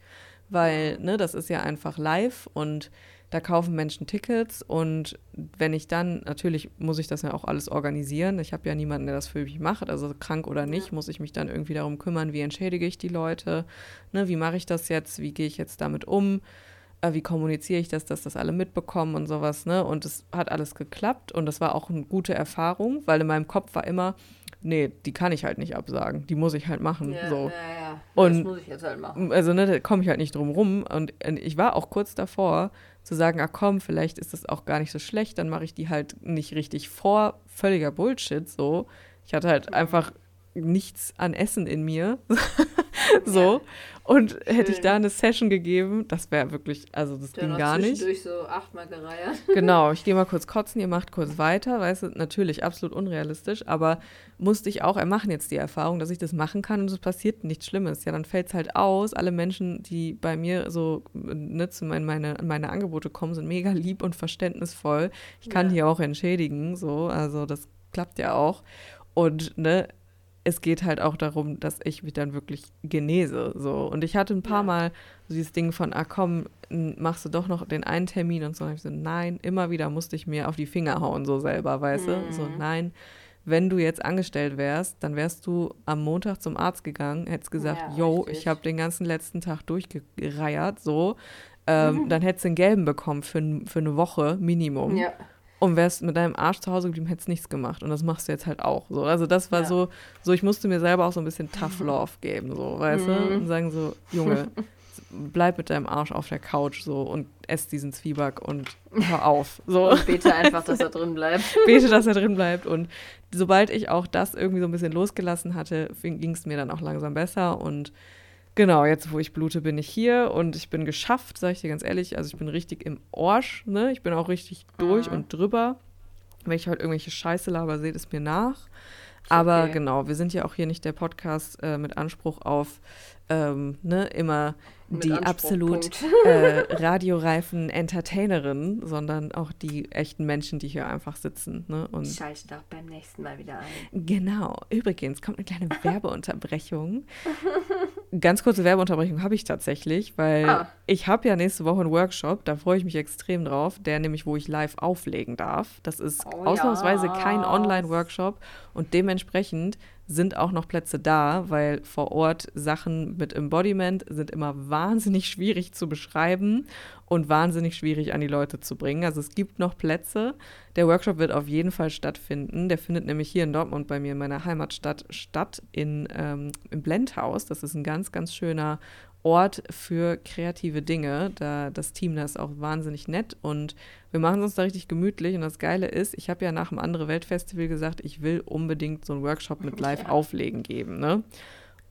weil ne, das ist ja einfach live und da kaufen Menschen Tickets und wenn ich dann, natürlich muss ich das ja auch alles organisieren. Ich habe ja niemanden, der das für mich macht, also krank oder nicht, muss ich mich dann irgendwie darum kümmern, wie entschädige ich die Leute, ne, wie mache ich das jetzt, wie gehe ich jetzt damit um, äh, wie kommuniziere ich das, dass das alle mitbekommen und sowas, ne? Und es hat alles geklappt und das war auch eine gute Erfahrung, weil in meinem Kopf war immer, nee, die kann ich halt nicht absagen, die muss ich halt machen. Ja, so. ja, ja. Und das muss ich jetzt halt machen. Also, ne, da komme ich halt nicht drum rum. Und ich war auch kurz davor, zu sagen, ah komm, vielleicht ist das auch gar nicht so schlecht, dann mache ich die halt nicht richtig vor. Völliger Bullshit, so. Ich hatte halt einfach nichts an Essen in mir. so. Und hätte ich da eine Session gegeben, das wäre wirklich, also das Dann ging gar nicht. durch so achtmal gereiert. genau, ich gehe mal kurz kotzen, ihr macht kurz weiter, weißt du, natürlich absolut unrealistisch, aber musste ich auch ermachen jetzt die Erfahrung, dass ich das machen kann und es passiert nichts Schlimmes. Ja, dann fällt es halt aus. Alle Menschen, die bei mir so ne, zu mein, meine, meine Angebote kommen, sind mega lieb und verständnisvoll. Ich kann ja. die auch entschädigen, so, also das klappt ja auch. Und ne, es geht halt auch darum, dass ich mich dann wirklich genese. So. Und ich hatte ein paar ja. Mal so dieses Ding von, ah komm, machst du doch noch den einen Termin und so. Und ich so, nein, immer wieder musste ich mir auf die Finger hauen, so selber, weißt mhm. du? So, mhm. nein, wenn du jetzt angestellt wärst, dann wärst du am Montag zum Arzt gegangen, hättest gesagt, ja, yo, ich habe den ganzen letzten Tag durchgereiert, so. Ähm, mhm. Dann hättest du einen gelben bekommen für, für eine Woche Minimum. Ja und wärst mit deinem Arsch zu Hause geblieben, hättest nichts gemacht. Und das machst du jetzt halt auch. So. Also das war ja. so, so, ich musste mir selber auch so ein bisschen Tough Love geben, so, weißt mhm. du? Und sagen so, Junge, bleib mit deinem Arsch auf der Couch so und ess diesen Zwieback und hör auf. So. Und bete einfach, dass er drin bleibt. bete, dass er drin bleibt. Und sobald ich auch das irgendwie so ein bisschen losgelassen hatte, ging es mir dann auch langsam besser und Genau, jetzt wo ich blute, bin ich hier und ich bin geschafft, sage ich dir ganz ehrlich. Also ich bin richtig im Orsch, ne? Ich bin auch richtig durch mhm. und drüber. Wenn ich halt irgendwelche Scheiße laber, seht es mir nach. Aber okay. genau, wir sind ja auch hier nicht der Podcast äh, mit Anspruch auf ähm, ne, immer die absolut äh, radioreifen Entertainerinnen, sondern auch die echten Menschen, die hier einfach sitzen. Ne? Und Scheiß doch beim nächsten Mal wieder ein. Genau. Übrigens kommt eine kleine Werbeunterbrechung. Ganz kurze Werbeunterbrechung habe ich tatsächlich, weil ah. ich habe ja nächste Woche einen Workshop, da freue ich mich extrem drauf, der nämlich, wo ich live auflegen darf. Das ist oh, ausnahmsweise ja. kein Online-Workshop und dementsprechend sind auch noch Plätze da, weil vor Ort Sachen mit Embodiment sind immer wahnsinnig schwierig zu beschreiben und wahnsinnig schwierig an die Leute zu bringen. Also es gibt noch Plätze. Der Workshop wird auf jeden Fall stattfinden. Der findet nämlich hier in Dortmund bei mir in meiner Heimatstadt statt, in, ähm, im Blendhaus. Das ist ein ganz, ganz schöner Ort für kreative Dinge. Da das Team da ist auch wahnsinnig nett und wir machen uns da richtig gemütlich. Und das Geile ist, ich habe ja nach dem andere Weltfestival gesagt, ich will unbedingt so einen Workshop mit Live-Auflegen geben. Ne?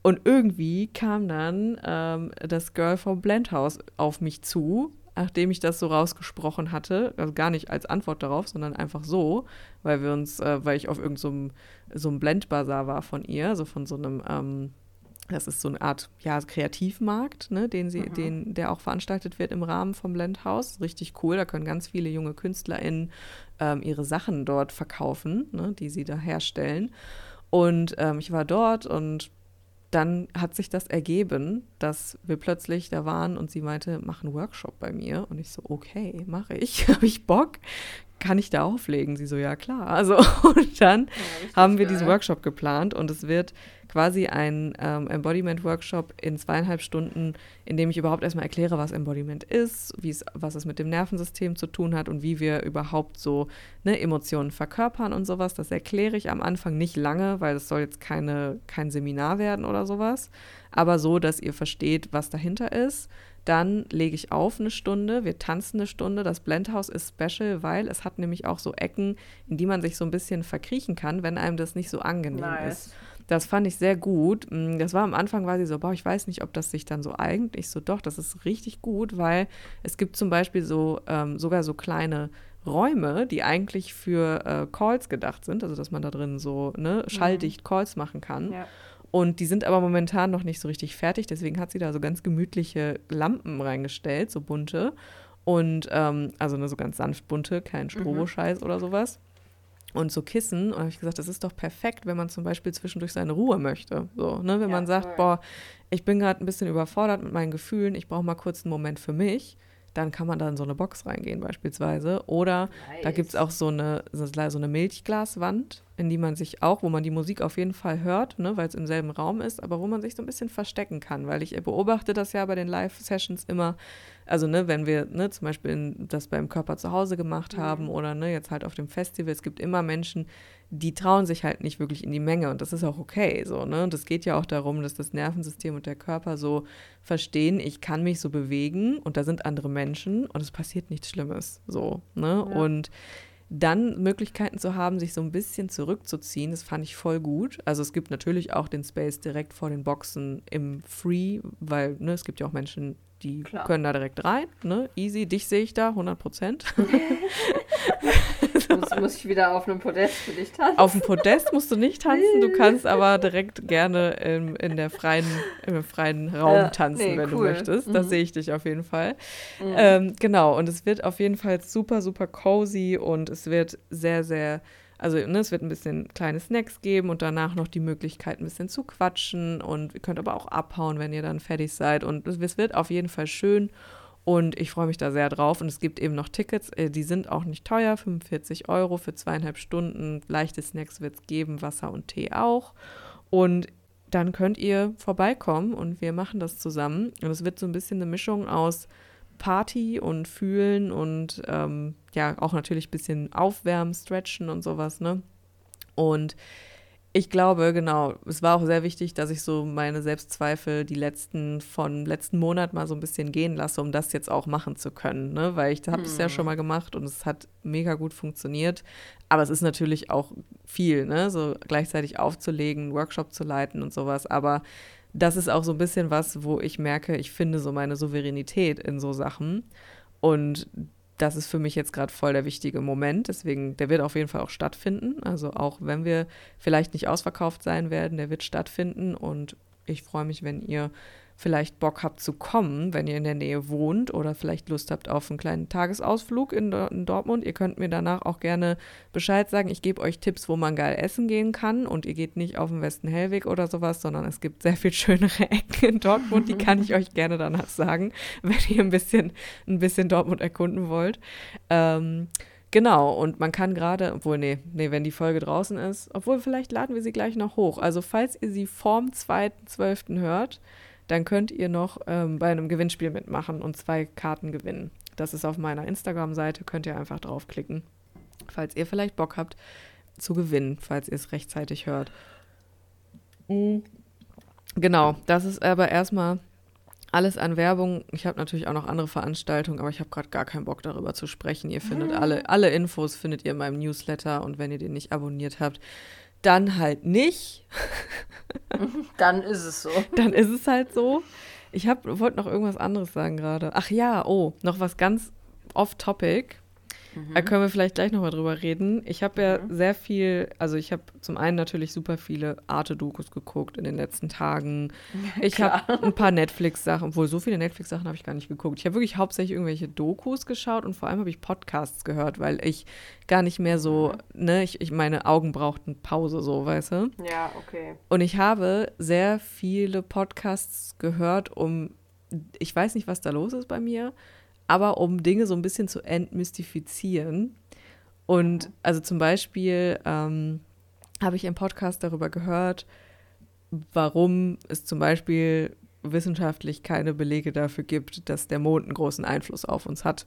Und irgendwie kam dann ähm, das Girl vom Blendhaus auf mich zu, nachdem ich das so rausgesprochen hatte, also gar nicht als Antwort darauf, sondern einfach so, weil wir uns, äh, weil ich auf irgendeinem so, so einem Blendbazar war von ihr, so von so einem ähm, das ist so eine Art ja, Kreativmarkt, ne, den sie, mhm. den, der auch veranstaltet wird im Rahmen vom Blendhaus. Richtig cool. Da können ganz viele junge KünstlerInnen ähm, ihre Sachen dort verkaufen, ne, die sie da herstellen. Und ähm, ich war dort und dann hat sich das ergeben, dass wir plötzlich da waren und sie meinte, mach einen Workshop bei mir. Und ich so, okay, mache ich, habe ich Bock kann ich da auflegen? Sie so, ja klar. Also und dann ja, haben wir geil. diesen Workshop geplant und es wird quasi ein ähm, Embodiment-Workshop in zweieinhalb Stunden, in dem ich überhaupt erstmal erkläre, was Embodiment ist, was es mit dem Nervensystem zu tun hat und wie wir überhaupt so ne, Emotionen verkörpern und sowas. Das erkläre ich am Anfang nicht lange, weil es soll jetzt keine, kein Seminar werden oder sowas, aber so, dass ihr versteht, was dahinter ist. Dann lege ich auf eine Stunde, wir tanzen eine Stunde. Das Blendhaus ist special, weil es hat nämlich auch so Ecken, in die man sich so ein bisschen verkriechen kann, wenn einem das nicht so angenehm nice. ist. Das fand ich sehr gut. Mm, das war am Anfang quasi so, boah, ich weiß nicht, ob das sich dann so eigentlich so, doch, das ist richtig gut, weil es gibt zum Beispiel so ähm, sogar so kleine Räume, die eigentlich für äh, Calls gedacht sind, also dass man da drin so ne, schalldicht mhm. Calls machen kann. Ja. Und die sind aber momentan noch nicht so richtig fertig, deswegen hat sie da so ganz gemütliche Lampen reingestellt, so bunte. Und ähm, also ne, so ganz sanft bunte, kein mhm. Strobo-Scheiß mhm. oder sowas und so Kissen. Und habe ich gesagt, das ist doch perfekt, wenn man zum Beispiel zwischendurch seine Ruhe möchte. So, ne? Wenn ja, man sagt, voll. boah, ich bin gerade ein bisschen überfordert mit meinen Gefühlen, ich brauche mal kurz einen Moment für mich, dann kann man da in so eine Box reingehen beispielsweise. Oder nice. da gibt es auch so eine, so eine Milchglaswand, in die man sich auch, wo man die Musik auf jeden Fall hört, ne, weil es im selben Raum ist, aber wo man sich so ein bisschen verstecken kann. Weil ich beobachte das ja bei den Live-Sessions immer, also, ne, wenn wir ne, zum Beispiel das beim Körper zu Hause gemacht mhm. haben oder ne, jetzt halt auf dem Festival, es gibt immer Menschen, die trauen sich halt nicht wirklich in die Menge und das ist auch okay so, ne? Und es geht ja auch darum, dass das Nervensystem und der Körper so verstehen, ich kann mich so bewegen und da sind andere Menschen und es passiert nichts Schlimmes. So, ne? Ja. Und dann Möglichkeiten zu haben, sich so ein bisschen zurückzuziehen, das fand ich voll gut. Also es gibt natürlich auch den Space direkt vor den Boxen im Free, weil ne, es gibt ja auch Menschen, die Klar. können da direkt rein. Ne? Easy, dich sehe ich da, 100 Prozent. muss, muss ich wieder auf einem Podest für dich tanzen? Auf dem Podest musst du nicht tanzen, du kannst aber direkt gerne in, in der freien, im freien Raum ja, tanzen, nee, wenn cool. du möchtest. Mhm. Da sehe ich dich auf jeden Fall. Mhm. Ähm, genau, und es wird auf jeden Fall super, super cozy und es wird sehr, sehr also ne, es wird ein bisschen kleine Snacks geben und danach noch die Möglichkeit, ein bisschen zu quatschen. Und ihr könnt aber auch abhauen, wenn ihr dann fertig seid. Und es wird auf jeden Fall schön. Und ich freue mich da sehr drauf. Und es gibt eben noch Tickets, äh, die sind auch nicht teuer, 45 Euro für zweieinhalb Stunden. Leichte Snacks wird es geben, Wasser und Tee auch. Und dann könnt ihr vorbeikommen und wir machen das zusammen. Und es wird so ein bisschen eine Mischung aus Party und Fühlen und ähm, ja, auch natürlich ein bisschen aufwärmen, stretchen und sowas, ne? Und ich glaube, genau, es war auch sehr wichtig, dass ich so meine Selbstzweifel die letzten von letzten Monat mal so ein bisschen gehen lasse, um das jetzt auch machen zu können, ne? Weil ich habe es ja schon hm. mal gemacht und es hat mega gut funktioniert. Aber es ist natürlich auch viel, ne? So gleichzeitig aufzulegen, Workshop zu leiten und sowas. Aber das ist auch so ein bisschen was, wo ich merke, ich finde so meine Souveränität in so Sachen. Und das ist für mich jetzt gerade voll der wichtige Moment. Deswegen, der wird auf jeden Fall auch stattfinden. Also auch wenn wir vielleicht nicht ausverkauft sein werden, der wird stattfinden. Und ich freue mich, wenn ihr vielleicht Bock habt zu kommen, wenn ihr in der Nähe wohnt oder vielleicht Lust habt auf einen kleinen Tagesausflug in, in Dortmund. Ihr könnt mir danach auch gerne Bescheid sagen. Ich gebe euch Tipps, wo man geil essen gehen kann und ihr geht nicht auf den Westen Hellweg oder sowas, sondern es gibt sehr viel schönere Ecken in Dortmund. Die kann ich euch gerne danach sagen, wenn ihr ein bisschen, ein bisschen Dortmund erkunden wollt. Ähm, Genau, und man kann gerade, obwohl, nee, nee, wenn die Folge draußen ist, obwohl vielleicht laden wir sie gleich noch hoch. Also falls ihr sie vorm 2.12. hört, dann könnt ihr noch ähm, bei einem Gewinnspiel mitmachen und zwei Karten gewinnen. Das ist auf meiner Instagram-Seite, könnt ihr einfach draufklicken, falls ihr vielleicht Bock habt zu gewinnen, falls ihr es rechtzeitig hört. Mhm. Genau, das ist aber erstmal alles an Werbung. Ich habe natürlich auch noch andere Veranstaltungen, aber ich habe gerade gar keinen Bock darüber zu sprechen. Ihr findet alle, alle Infos findet ihr in meinem Newsletter und wenn ihr den nicht abonniert habt, dann halt nicht. dann ist es so. Dann ist es halt so. Ich wollte noch irgendwas anderes sagen gerade. Ach ja, oh, noch was ganz off-topic. Mhm. Da können wir vielleicht gleich nochmal drüber reden. Ich habe ja mhm. sehr viel, also ich habe zum einen natürlich super viele Arte-Dokus geguckt in den letzten Tagen. Ich habe ein paar Netflix-Sachen, obwohl so viele Netflix-Sachen habe ich gar nicht geguckt. Ich habe wirklich hauptsächlich irgendwelche Dokus geschaut und vor allem habe ich Podcasts gehört, weil ich gar nicht mehr so, mhm. ne, ich, ich meine Augen brauchten Pause, so, weißt du? Ja, okay. Und ich habe sehr viele Podcasts gehört, um, ich weiß nicht, was da los ist bei mir, aber um Dinge so ein bisschen zu entmystifizieren. Und also zum Beispiel ähm, habe ich im Podcast darüber gehört, warum es zum Beispiel wissenschaftlich keine Belege dafür gibt, dass der Mond einen großen Einfluss auf uns hat.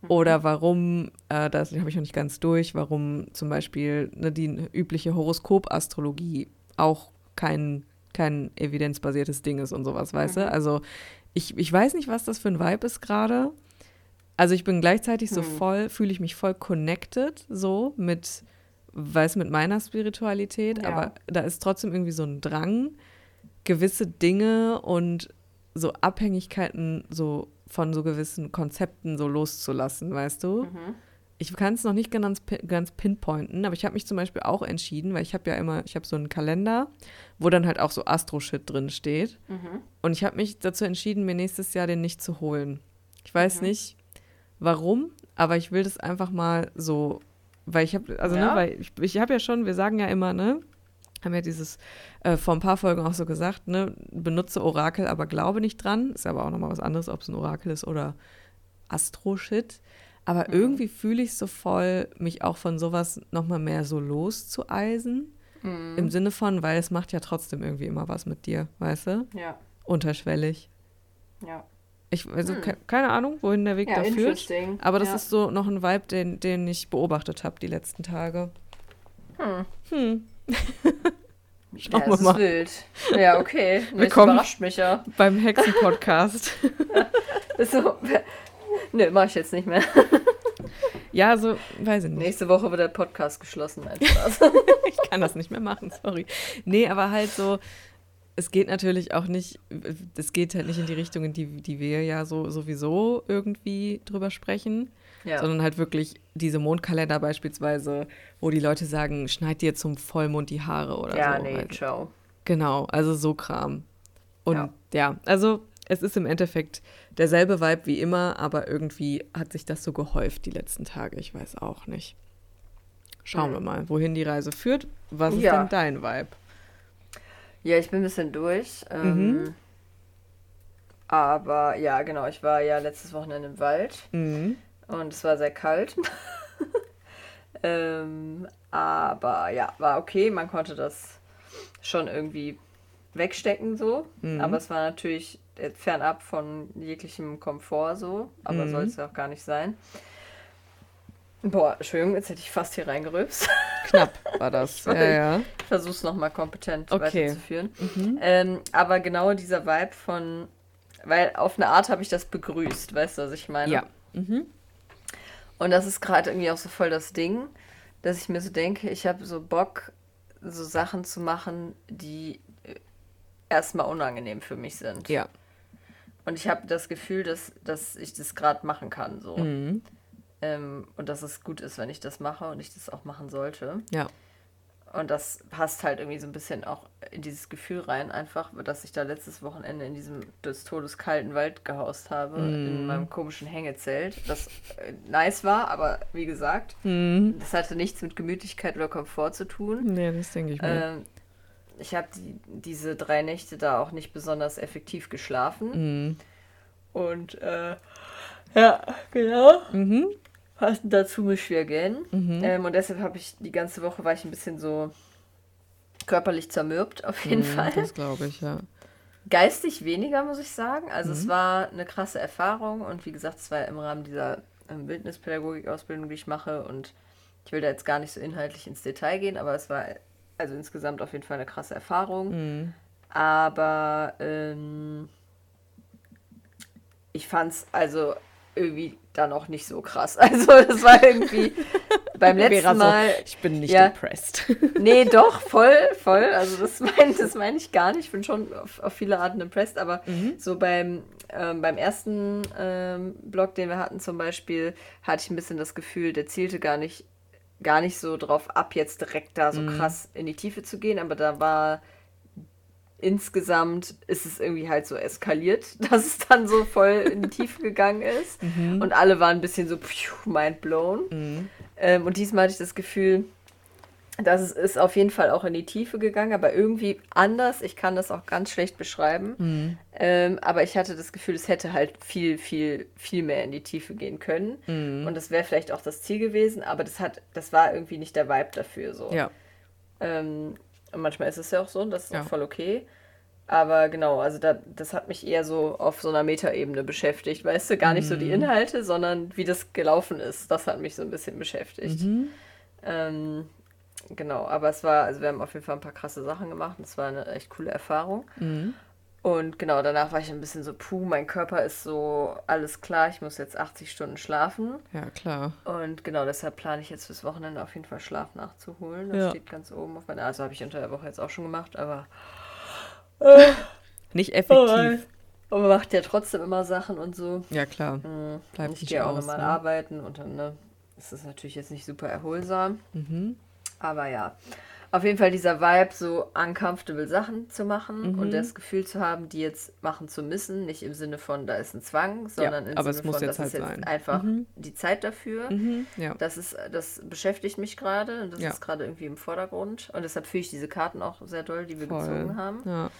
Mhm. Oder warum, äh, das habe ich noch nicht ganz durch, warum zum Beispiel ne, die übliche Horoskopastrologie auch kein, kein evidenzbasiertes Ding ist und sowas, weißt mhm. du? Also ich, ich weiß nicht, was das für ein Vibe ist gerade. Also ich bin gleichzeitig so mhm. voll, fühle ich mich voll connected, so mit, weiß mit meiner Spiritualität, ja. aber da ist trotzdem irgendwie so ein Drang, gewisse Dinge und so Abhängigkeiten so von so gewissen Konzepten so loszulassen, weißt du? Mhm. Ich kann es noch nicht ganz, ganz pinpointen, aber ich habe mich zum Beispiel auch entschieden, weil ich habe ja immer, ich habe so einen Kalender, wo dann halt auch so Astro-Shit drin steht. Mhm. Und ich habe mich dazu entschieden, mir nächstes Jahr den nicht zu holen. Ich weiß mhm. nicht, warum, aber ich will das einfach mal so, weil ich habe, also ne, ja. ne, weil ich, ich habe ja schon, wir sagen ja immer, ne, haben ja dieses äh, vor ein paar Folgen auch so gesagt, ne, benutze Orakel, aber glaube nicht dran. Ist aber auch nochmal was anderes, ob es ein Orakel ist oder Astro-Shit. Aber mhm. irgendwie fühle ich so voll, mich auch von sowas nochmal mehr so loszueisen. Mhm. Im Sinne von, weil es macht ja trotzdem irgendwie immer was mit dir, weißt du? Ja. Unterschwellig. Ja. Ich, also hm. ke keine Ahnung, wohin der Weg ja, da führt. Aber das ja. ist so noch ein Vibe, den, den ich beobachtet habe die letzten Tage. Hm. Hm. Schauen ja, wir mal. wild. Ja, okay. Willkommen überrascht mich ja. Beim Hexen-Podcast. so, nö, mach ich jetzt nicht mehr. Ja, so, weiß ich nicht. Nächste Woche wird der Podcast geschlossen. ich kann das nicht mehr machen, sorry. Nee, aber halt so, es geht natürlich auch nicht, es geht halt nicht in die Richtung, in die, die wir ja so sowieso irgendwie drüber sprechen ja. sondern halt wirklich diese Mondkalender beispielsweise, wo die Leute sagen, schneid dir zum Vollmond die Haare oder ja, so. Ja, nee, also, ciao. Genau, also so Kram. Und ja. ja, also es ist im Endeffekt derselbe Vibe wie immer, aber irgendwie hat sich das so gehäuft die letzten Tage. Ich weiß auch nicht. Schauen mhm. wir mal, wohin die Reise führt. Was ist ja. denn dein Vibe? Ja, ich bin ein bisschen durch. Ähm, mhm. Aber ja, genau, ich war ja letztes Wochenende im Wald. Mhm. Und es war sehr kalt. ähm, aber ja, war okay. Man konnte das schon irgendwie wegstecken so. Mhm. Aber es war natürlich fernab von jeglichem Komfort so. Aber mhm. soll es ja auch gar nicht sein. Boah, Entschuldigung, jetzt hätte ich fast hier reingerülpst. Knapp war das. ja, ja. Ich versuche es nochmal kompetent okay. weiterzuführen. Mhm. Ähm, aber genau dieser Vibe von, weil auf eine Art habe ich das begrüßt, weißt du, was ich meine? Ja. Mhm. Und das ist gerade irgendwie auch so voll das Ding, dass ich mir so denke, ich habe so Bock, so Sachen zu machen, die äh, erstmal unangenehm für mich sind. Ja. Und ich habe das Gefühl, dass, dass ich das gerade machen kann. So. Mhm. Ähm, und dass es gut ist, wenn ich das mache und ich das auch machen sollte. Ja. Und das passt halt irgendwie so ein bisschen auch in dieses Gefühl rein, einfach, dass ich da letztes Wochenende in diesem des Todes kalten Wald gehaust habe, mm. in meinem komischen Hängezelt, das äh, nice war, aber wie gesagt, mm. das hatte nichts mit Gemütlichkeit oder Komfort zu tun. Nee, das denke ich mir. Ähm, ich habe die, diese drei Nächte da auch nicht besonders effektiv geschlafen. Mm. Und äh, ja, genau. Mhm passend dazu muss schwer gehen. Mhm. Ähm, und deshalb habe ich die ganze Woche war ich ein bisschen so körperlich zermürbt, auf jeden mhm, Fall. Das glaube ich, ja. Geistig weniger, muss ich sagen. Also mhm. es war eine krasse Erfahrung und wie gesagt, es war im Rahmen dieser ähm, Bildnispädagogik-Ausbildung, die ich mache und ich will da jetzt gar nicht so inhaltlich ins Detail gehen, aber es war also insgesamt auf jeden Fall eine krasse Erfahrung. Mhm. Aber ähm, ich fand es also irgendwie dann auch nicht so krass. Also das war irgendwie beim letzten Mal. So, ich bin nicht ja, impressed. Nee, doch, voll, voll. Also das meine das mein ich gar nicht. Ich bin schon auf, auf viele Arten impressed, aber mhm. so beim, ähm, beim ersten ähm, Blog, den wir hatten zum Beispiel, hatte ich ein bisschen das Gefühl, der zielte gar nicht, gar nicht so drauf ab, jetzt direkt da so mhm. krass in die Tiefe zu gehen, aber da war insgesamt ist es irgendwie halt so eskaliert, dass es dann so voll in die Tiefe gegangen ist. Mhm. Und alle waren ein bisschen so pfiuh, mind blown. Mhm. Ähm, und diesmal hatte ich das Gefühl, das ist, auf jeden Fall auch in die Tiefe gegangen, aber irgendwie anders. Ich kann das auch ganz schlecht beschreiben. Mhm. Ähm, aber ich hatte das Gefühl, es hätte halt viel, viel, viel mehr in die Tiefe gehen können. Mhm. Und das wäre vielleicht auch das Ziel gewesen, aber das hat, das war irgendwie nicht der Vibe dafür so. Ja. Ähm, und manchmal ist es ja auch so, und das ist Ja. auch voll okay. Aber genau, also da, das hat mich eher so auf so einer Metaebene beschäftigt, weißt du, gar nicht so Mhm. die Inhalte, sondern wie das gelaufen ist. Das hat mich so ein bisschen beschäftigt. Mhm. Ähm, genau, aber es war, also wir haben auf jeden Fall ein paar krasse Sachen gemacht und es war eine echt coole Erfahrung. Mhm. Und genau, danach war ich ein bisschen so, puh, mein Körper ist so, alles klar, ich muss jetzt 80 Stunden schlafen. Ja, klar. Und genau, deshalb plane ich jetzt fürs Wochenende auf jeden Fall Schlaf nachzuholen. Das Ja. steht ganz oben auf meiner, also habe ich unter der Woche jetzt auch schon gemacht, aber Nicht effektiv. aber man macht ja trotzdem immer Sachen und so. Ja, klar. Mhm. Bleibt ich nicht gehe auch immer ne? arbeiten und dann, ne, ist das natürlich jetzt nicht super erholsam. Mhm. Aber ja, auf jeden Fall dieser Vibe, so uncomfortable Sachen zu machen Mhm. und das Gefühl zu haben, die jetzt machen zu müssen. Nicht im Sinne von, da ist ein Zwang, sondern im aber es Sinne muss von, jetzt das ist halt jetzt sein. einfach Mhm. die Zeit dafür. Mhm. Ja. Das, ist, das beschäftigt mich gerade und das Ja. ist gerade irgendwie im Vordergrund. Und deshalb fühle ich diese Karten auch sehr doll, die wir Voll. gezogen haben. Ja.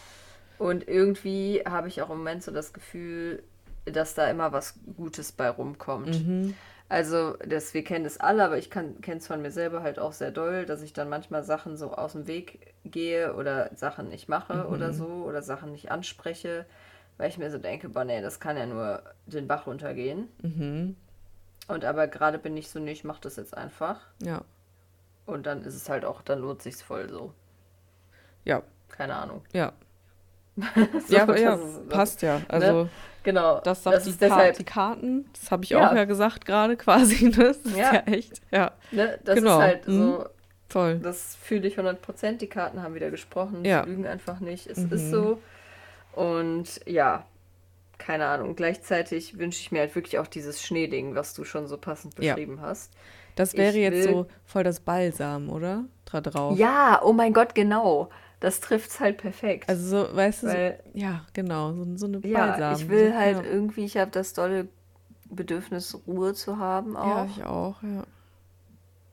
Und irgendwie habe ich auch im Moment so das Gefühl, dass da immer was Gutes bei rumkommt. Mhm. Also, das, wir kennen es alle, aber ich kenne es von mir selber halt auch sehr doll, dass ich dann manchmal Sachen so aus dem Weg gehe oder Sachen nicht mache Mhm. oder so oder Sachen nicht anspreche, weil ich mir so denke, boah, nee, das kann ja nur den Bach runtergehen. Mhm. Und aber gerade bin ich so, nee, ich mach das jetzt einfach. Ja. Und dann ist es halt auch, dann lohnt sich's voll so. Ja. Keine Ahnung. Ja. So, ja, das ja, ist- das- passt ja. Also, Genau. das sagt die, ist Ka deshalb, die Karten. Das habe ich Ja. auch ja gesagt gerade quasi. Ne? Das ist ja. Ja. echt. Ja, ne, das genau. ist halt Mhm. so, voll. Das fühle ich 100%. Die Karten haben wieder gesprochen. Ja. Sie lügen einfach nicht. Es Mhm. ist so. Und ja, keine Ahnung. Gleichzeitig wünsche ich mir halt wirklich auch dieses Schneeding, was du schon so passend Ja. beschrieben hast. Das wäre ich jetzt will- so voll das Balsam, oder? Da drauf. Ja, oh mein Gott, genau. Das trifft's halt perfekt. Also so, weißt du, so, Weil, ja, genau, so, so eine ja, Balsam. ich will halt ja. irgendwie, ich habe das dolle Bedürfnis, Ruhe zu haben auch. Ja, ich auch, ja.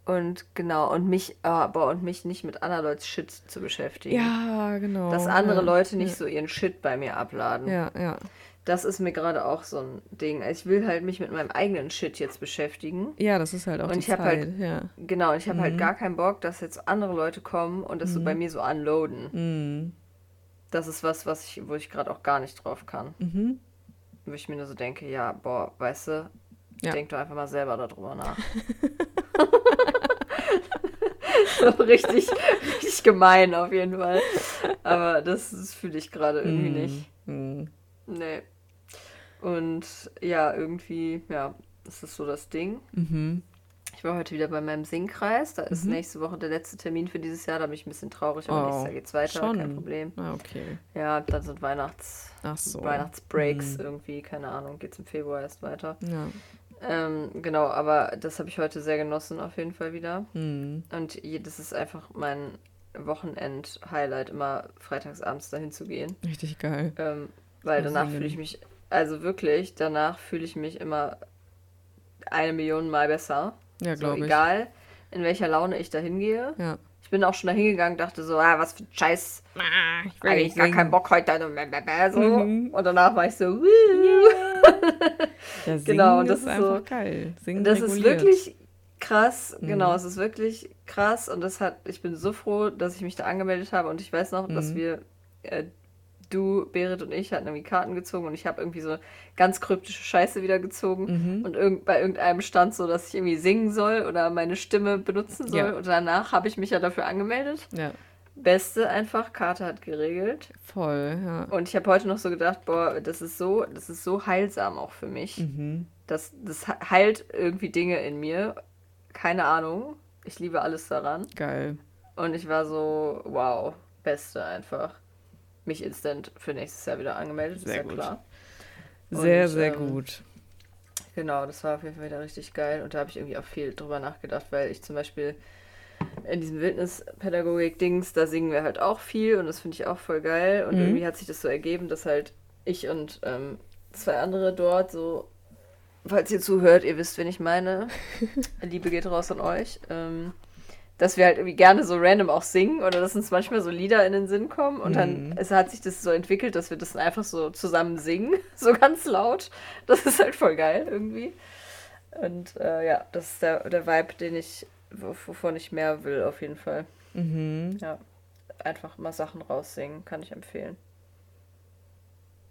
Und genau, und mich, aber und mich nicht mit anderen Leuten Shit zu beschäftigen. Ja, genau. Dass andere ja, Leute nicht ja. so ihren Shit bei mir abladen. Ja, ja. Das ist mir gerade auch so ein Ding. Also Ich will halt mich mit meinem eigenen Shit jetzt beschäftigen. Ja, das ist halt auch Und die ich hab Zeit, halt- ja. Genau, und ich habe halt Mhm. gar keinen Bock, dass jetzt andere Leute kommen und das so bei mir so unloaden. Mhm. Das ist was, was ich, wo ich gerade auch gar nicht drauf kann. Mhm. Wo ich mir nur so denke, ja, boah, weißt du, Ja. denk doch einfach mal selber darüber nach. so richtig, richtig gemein auf jeden Fall. Aber das, das fühle ich gerade irgendwie nicht. Mhm. Nee. Und ja, irgendwie, ja, das ist so das Ding. Mhm. Ich war heute wieder bei meinem Singkreis. Da ist Mhm. nächste Woche der letzte Termin für dieses Jahr. Da bin ich ein bisschen traurig, aber Oh, nächstes Jahr geht's weiter, schon. kein Problem. Ah, okay. Ja, dann sind Weihnachts Ach so. Weihnachtsbreaks Mhm. irgendwie, keine Ahnung, geht's im Februar erst weiter. Ja. Ähm, genau, aber das habe ich heute sehr genossen, auf jeden Fall wieder. Mhm. Und das ist einfach mein Wochenend-Highlight, immer freitagsabends dahin zu gehen. Richtig geil. Ähm, weil danach fühle ich mich, also wirklich, danach fühle ich mich immer eine Million Mal besser. Ja, So, glaube ich. egal, in welcher Laune ich da hingehe. Ja. Ich bin auch schon da hingegangen, dachte so, ah, was für ein Scheiß, Ich will eigentlich gar keinen Bock heute. So. Mhm. Und danach war ich so, Wuh. Ja, Genau, und das ist ist einfach so- geil. Singen Das ist reguliert. wirklich krass, Mhm. genau, es ist wirklich krass und das hat, ich bin so froh, dass ich mich da angemeldet habe und ich weiß noch, dass Mhm. wir, äh, du, Berit und ich hatten irgendwie Karten gezogen und ich habe irgendwie so ganz kryptische Scheiße wieder gezogen Mhm. und irgend, bei irgendeinem stand so, dass ich irgendwie singen soll oder meine Stimme benutzen soll Ja. und danach habe ich mich ja dafür angemeldet. Ja, Beste einfach, Karte hat geregelt voll, ja. und ich habe heute noch so gedacht, boah, das ist so, das ist so heilsam auch für mich. Mhm. Das, das heilt irgendwie Dinge in mir. Keine Ahnung. Ich liebe alles daran. Geil. Und ich war so, wow, beste einfach. Mich instant für nächstes Jahr wieder angemeldet, Sehr ist ja gut. klar. Sehr, Und, sehr ähm, gut. Genau, das war auf jeden Fall wieder richtig geil. Und da habe ich irgendwie auch viel drüber nachgedacht, weil ich zum Beispiel in diesem Wildnispädagogik-Dings, da singen wir halt auch viel und das finde ich auch voll geil. Und Mhm. irgendwie hat sich das so ergeben, dass halt ich und ähm, zwei andere dort so, falls ihr zuhört, ihr wisst, wen ich meine. Liebe geht raus an euch. Ähm, dass wir halt irgendwie gerne so random auch singen oder dass uns manchmal so Lieder in den Sinn kommen und dann Mhm. es hat sich das so entwickelt, dass wir das dann einfach so zusammen singen, so ganz laut. Das ist halt voll geil irgendwie. Und äh, ja, das ist der, der Vibe, den ich, wovon ich mehr will, auf jeden Fall. Mhm. Ja, einfach mal Sachen raussingen, kann ich empfehlen.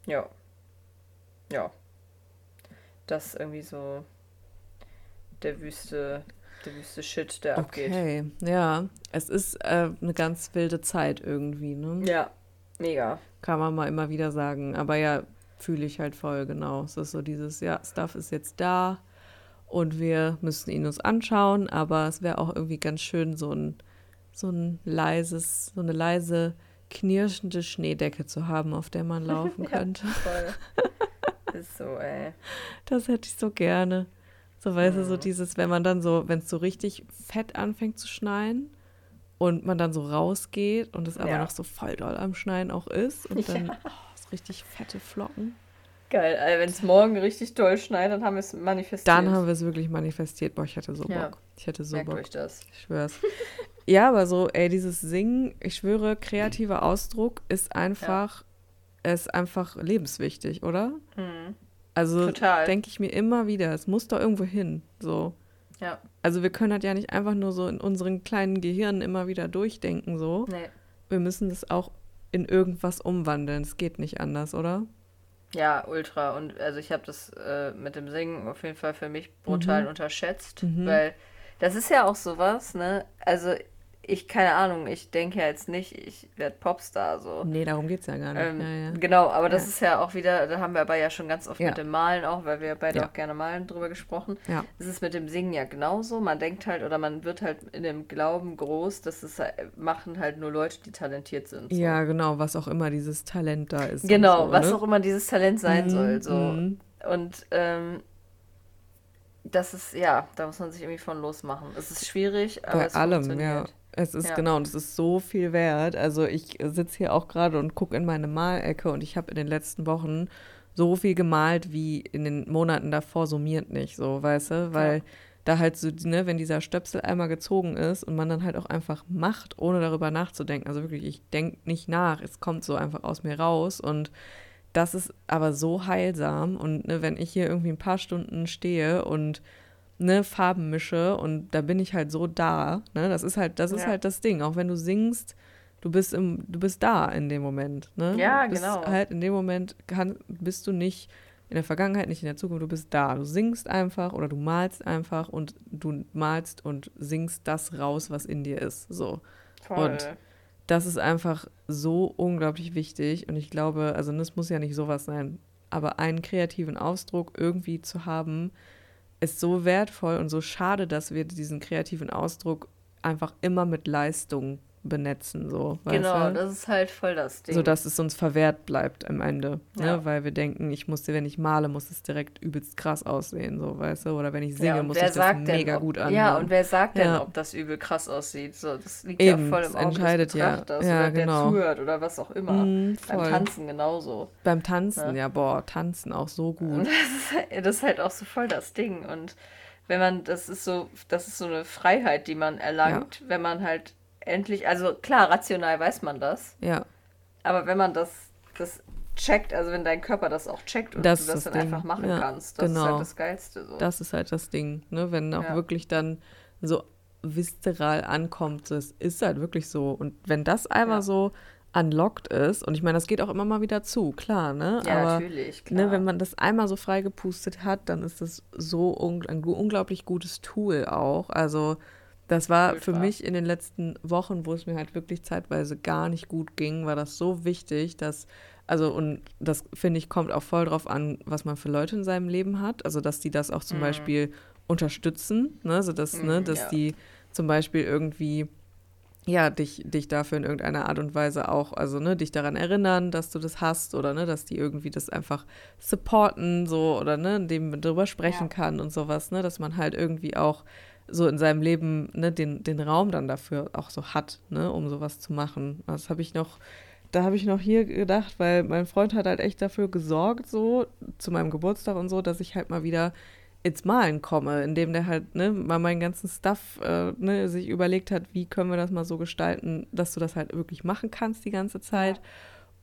Ja. Ja. Das irgendwie so der wüste, der wüste Shit, der abgeht. Okay, ja. Es ist äh, eine ganz wilde Zeit irgendwie, ne? Ja, mega. Kann man mal immer wieder sagen. Aber ja, fühle ich halt voll, genau. Es ist so dieses, ja, Stuff ist jetzt da und wir müssen ihn uns anschauen, aber es wäre auch irgendwie ganz schön, so ein, so ein leises, so eine leise, knirschende Schneedecke zu haben, auf der man laufen könnte. Voll. ist so, ey. Das hätte ich so gerne. So, weißt du, so Mhm. dieses, wenn man dann so, wenn es so richtig fett anfängt zu schneien und man dann so rausgeht und es aber Ja. noch so voll doll am Schneien auch ist und dann Ja. oh, so richtig fette Flocken. Geil. Also, Wenn es morgen richtig doll schneit, dann haben wir es manifestiert. Dann haben wir es wirklich manifestiert. Boah, ich hätte so Ja. Bock. Ich hätte so Merkt Bock. euch das. Ich schwör's. ja, aber so, ey, dieses Singen, ich schwöre, kreativer Ausdruck ist einfach, ist einfach lebenswichtig, oder? Mhm. Also denke ich mir immer wieder, es muss doch irgendwo hin. So. Ja. Also wir können das ja nicht einfach nur so in unseren kleinen Gehirnen immer wieder durchdenken, so. Nee. Wir müssen das auch in irgendwas umwandeln. Es geht nicht anders, oder? Ja, ultra. Und also ich habe das äh, mit dem Singen auf jeden Fall für mich brutal Mhm. unterschätzt, Mhm. weil das ist ja auch sowas, ne? Also ich, keine Ahnung, ich denke ja jetzt nicht, ich werde Popstar so. Nee, darum geht's ja gar nicht. Ähm, ja, ja. Genau, aber das Ja. ist ja auch wieder, da haben wir aber ja schon ganz oft mit dem Malen auch, weil wir beide auch gerne malen, drüber gesprochen. Ja. Es ist mit dem Singen ja genauso. Man denkt halt oder man wird halt in dem Glauben groß, dass es halt- machen halt nur Leute, die talentiert sind. So. Ja, genau, was auch immer dieses Talent da ist. Genau, so, was ne? auch immer dieses Talent sein Mhm, soll. So. mhm. Und ähm, das ist, ja, da muss man sich irgendwie von losmachen. Es ist schwierig, aber Bei es allem, ja. Es ist Ja. genau, und es ist so viel wert. Also ich sitze hier auch gerade und gucke in meine Malecke und ich habe in den letzten Wochen so viel gemalt wie in den Monaten davor summiert nicht, so, weißt du? Weil Ja. da halt so, ne, wenn dieser Stöpsel einmal gezogen ist und man dann halt auch einfach macht, ohne darüber nachzudenken. Also wirklich, ich denke nicht nach, es kommt so einfach aus mir raus und das ist aber so heilsam und ne, wenn ich hier irgendwie ein paar Stunden stehe und ne, Farben mische und da bin ich halt so da, ne, das ist halt, das ist Ja. halt das Ding, auch wenn du singst, du bist im, du bist da in dem Moment, ne? Ja, du bist genau. halt in dem Moment kann, bist du nicht in der Vergangenheit, nicht in der Zukunft, du bist da, du singst einfach oder du malst einfach und du malst und singst das raus, was in dir ist, so. Voll. Und das ist einfach so unglaublich wichtig und ich glaube, also das muss ja nicht sowas sein, aber einen kreativen Ausdruck irgendwie zu haben, ist so wertvoll und so schade, dass wir diesen kreativen Ausdruck einfach immer mit Leistung benetzen, so. genau, du? das ist halt voll das Ding. so dass es uns verwehrt bleibt am Ende, Ja. ne? weil wir denken, ich muss, wenn ich male, muss es direkt übelst krass aussehen, so, weißt du, oder wenn ich singe, ja, muss das sagt mega denn, ob, gut anhören. Ja, und wer sagt denn, Ja. ob das übel krass aussieht? So, das liegt Eben, ja voll im Auge entscheidet des ja. Betrachters Ja, oder genau. der zuhört oder was auch immer. Mm, Beim. Tanzen genauso. Beim Tanzen, Ja. ja, boah, Tanzen auch so gut. das ist, halt- das ist halt auch so voll das Ding. Und wenn man, das ist so, das ist so eine Freiheit, die man erlangt, wenn man halt endlich, also klar, rational weiß man das, Ja, aber wenn man das, das checkt, also wenn dein Körper das auch checkt und Das du ist das das dann Ding. einfach machen Ja, kannst, das ist genau. halt das Geilste. So. das ist halt das Ding, ne? Wenn auch Ja. wirklich dann so viszeral ankommt, das ist halt wirklich so. Und wenn das einmal Ja. so unlocked ist, und ich meine, das geht auch immer mal wieder zu, klar, ne? ja, Aber natürlich, klar. ne, wenn man das einmal so frei gepustet hat, dann ist das so ung ein unglaublich gutes Tool auch. Also das war für mich in den letzten Wochen, wo es mir halt wirklich zeitweise gar nicht gut ging, war das so wichtig, dass, also und das finde ich, kommt auch voll drauf an, was man für Leute in seinem Leben hat. Also dass die das auch zum Mhm. Beispiel unterstützen, ne? So dass, ne, Mhm, dass ja. die zum Beispiel irgendwie ja, dich, dich dafür in irgendeiner Art und Weise auch, also ne, dich daran erinnern, dass du das hast oder ne, dass die irgendwie das einfach supporten, so oder ne, indem man darüber sprechen Ja. kann und sowas, ne, dass man halt irgendwie auch so in seinem Leben ne, den, den Raum dann dafür auch so hat, ne, um sowas zu machen. Das habe ich noch, da habe ich noch hier gedacht, weil mein Freund hat halt echt dafür gesorgt, so zu meinem Geburtstag und so, dass ich halt mal wieder ins Malen komme, indem der halt ne, mal meinen ganzen Stuff äh, ne, sich überlegt hat, wie können wir das mal so gestalten, dass du das halt wirklich machen kannst die ganze Zeit.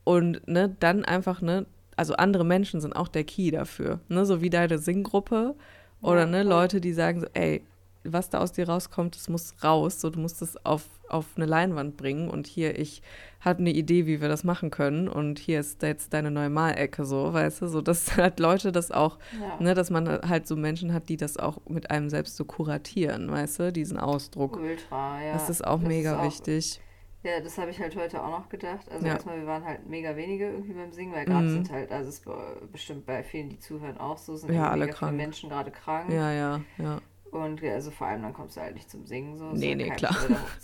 Und ne, dann einfach, ne, also andere Menschen sind auch der Key dafür. Ne, so wie deine Singgruppe oder ne. Leute, die sagen so, ey, was da aus dir rauskommt, das muss raus. So, du musst es auf, auf eine Leinwand bringen. Und hier, ich habe eine Idee, wie wir das machen können. Und hier ist jetzt deine neue Malecke, so, weißt du? So, dass halt Leute das auch, Ja. ne, dass man halt so Menschen hat, die das auch mit einem selbst so kuratieren, weißt du, diesen Ausdruck. Ultra, ja. Das ist auch Das mega ist auch- wichtig. Ja, das habe ich halt heute auch noch gedacht. Also Ja. erstmal, wir waren halt mega wenige irgendwie beim Singen, weil gerade Mhm. sind halt, also es ist be- bestimmt bei vielen, die zuhören, auch so, sind Ja, alle krank. Menschen gerade krank. Ja, ja, ja. Und also vor allem dann kommst du halt nicht zum Singen so. Nee, ja nee, klar.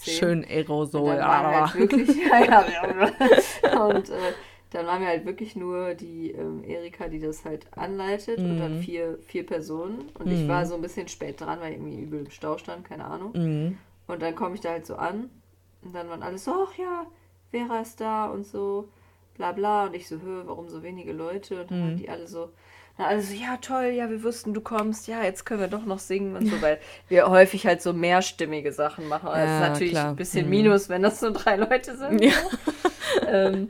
Schön Und Aerosol. dann waren halt wirklich, ja, ja. Und äh, dann waren wir halt wirklich nur die ähm, Erika, die das halt anleitet und dann Mhm. vier, vier Personen. Und ich Mhm. war so ein bisschen spät dran, weil ich irgendwie übel im Stau stand, keine Ahnung. Mhm. Und dann komme ich da halt so an und dann waren alle so, ach ja, Vera ist da und so, bla bla. Und ich so, hö, warum so wenige Leute? Und dann Mhm. waren die alle so, dann alle so, ja toll, ja, wir wussten, du kommst, ja, jetzt können wir doch noch singen und so, weil wir häufig halt so mehrstimmige Sachen machen. Das Ja, ist natürlich klar. ein bisschen Mhm. Minus, wenn das nur drei Leute sind. Ja. ähm,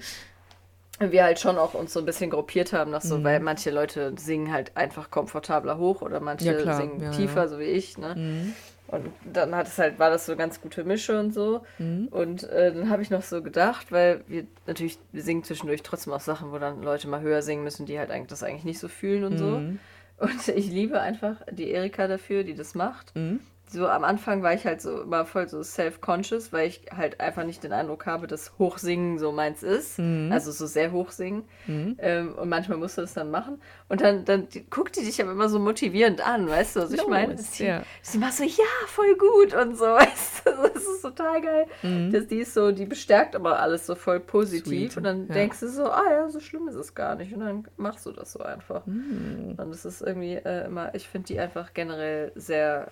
wir halt schon auch uns so ein bisschen gruppiert haben, dass so, Mhm. weil manche Leute singen halt einfach komfortabler hoch oder manche Ja, singen tiefer, so wie ich, ne? Mhm. Und dann hat es halt, war das so eine ganz gute Mische und so. Mhm. Und äh, dann habe ich noch so gedacht, weil wir natürlich, wir singen zwischendurch trotzdem auch Sachen, wo dann Leute mal höher singen müssen, die halt eigentlich das eigentlich nicht so fühlen und so. Mhm. Und ich liebe einfach die Erika dafür, die das macht. Mhm. So am Anfang war ich halt so immer voll so self-conscious, weil ich halt einfach nicht den Eindruck habe, dass Hochsingen so meins ist. Mhm. Also so sehr hochsingen. Mhm. Ähm, und manchmal musst du das dann machen. Und dann, dann die, guckt die dich aber immer so motivierend an, weißt du, was ich meine? Sie, ja. sie macht so, ja, voll gut und so, weißt du, das ist total geil. Mhm. Das, die ist so, die bestärkt aber alles so voll positiv. Sweet, Und dann ja. denkst du so, ah ja, so schlimm ist es gar nicht. Und dann machst du das so einfach. Mhm. Und das ist irgendwie äh, immer, ich finde die einfach generell sehr,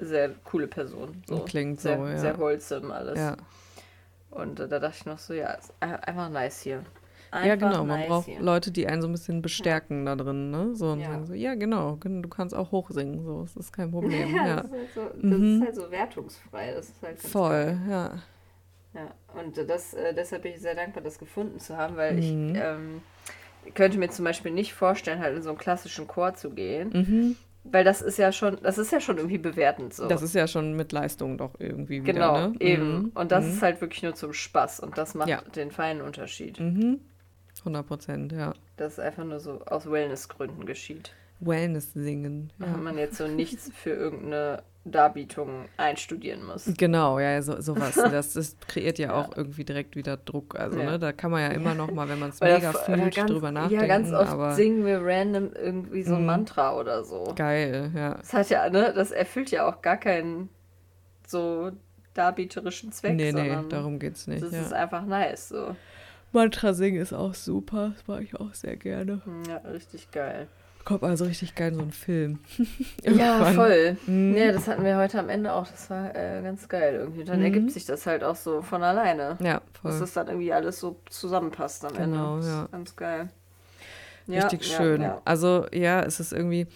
sehr coole Person. So. Klingt so, sehr, ja. Sehr wholesome alles. Ja. Und äh, da dachte ich noch so, ja, einfach nice hier. ja, Einfach genau. Man nice braucht hier. Leute, die einen so ein bisschen bestärken da drin, ne? So und Ja. sagen so, ja, genau, du kannst auch hochsingen, so, das ist kein Problem. Ja, ja. Das, ist halt so, das Mhm. ist halt so wertungsfrei. Das ist halt Voll, geil. ja. Ja, und das, äh, deshalb bin ich sehr dankbar, das gefunden zu haben, weil ich Mhm. ähm, könnte mir zum Beispiel nicht vorstellen, halt in so einen klassischen Chor zu gehen, Mhm. Weil das ist ja schon, das ist ja schon irgendwie bewertend so. Das ist ja schon mit Leistung doch irgendwie wieder, genau, ne? eben. Mhm. Und das mhm. ist halt wirklich nur zum Spaß und das macht Ja. den feinen Unterschied. Mhm. 100 Prozent, ja. Das ist einfach nur so aus Wellnessgründen geschieht. Wellness singen. Ja. Wenn man jetzt so nichts für irgendeine Darbietung einstudieren muss. Genau, ja, so, sowas. Das, das kreiert ja Ja. auch irgendwie direkt wieder Druck. Also, Ja. ne, da kann man ja immer noch mal, wenn man es mega fühlt, ganz, drüber nachdenken. Ja, ganz oft singen wir random irgendwie so ein Mhm. Mantra oder so. geil, ja. Das hat ja, ne, das erfüllt ja auch gar keinen so darbieterischen Zweck, nee, nee, darum geht's nicht. das Ja. ist einfach nice, so. Mantra singen ist auch super. Das mag ich auch sehr gerne. Hm, Ja, richtig geil. Kommt also richtig geil so einen Film. Ja, voll. Mhm. Ja, das hatten wir heute am Ende auch. Das war äh, ganz geil irgendwie. Dann Mhm. ergibt sich das halt auch so von alleine. Ja, Dass voll. das dann irgendwie alles so zusammenpasst am Genau, Ende. Ist ja. Ganz geil. Ja, Richtig schön. Ja. Also, ja, es ist irgendwie,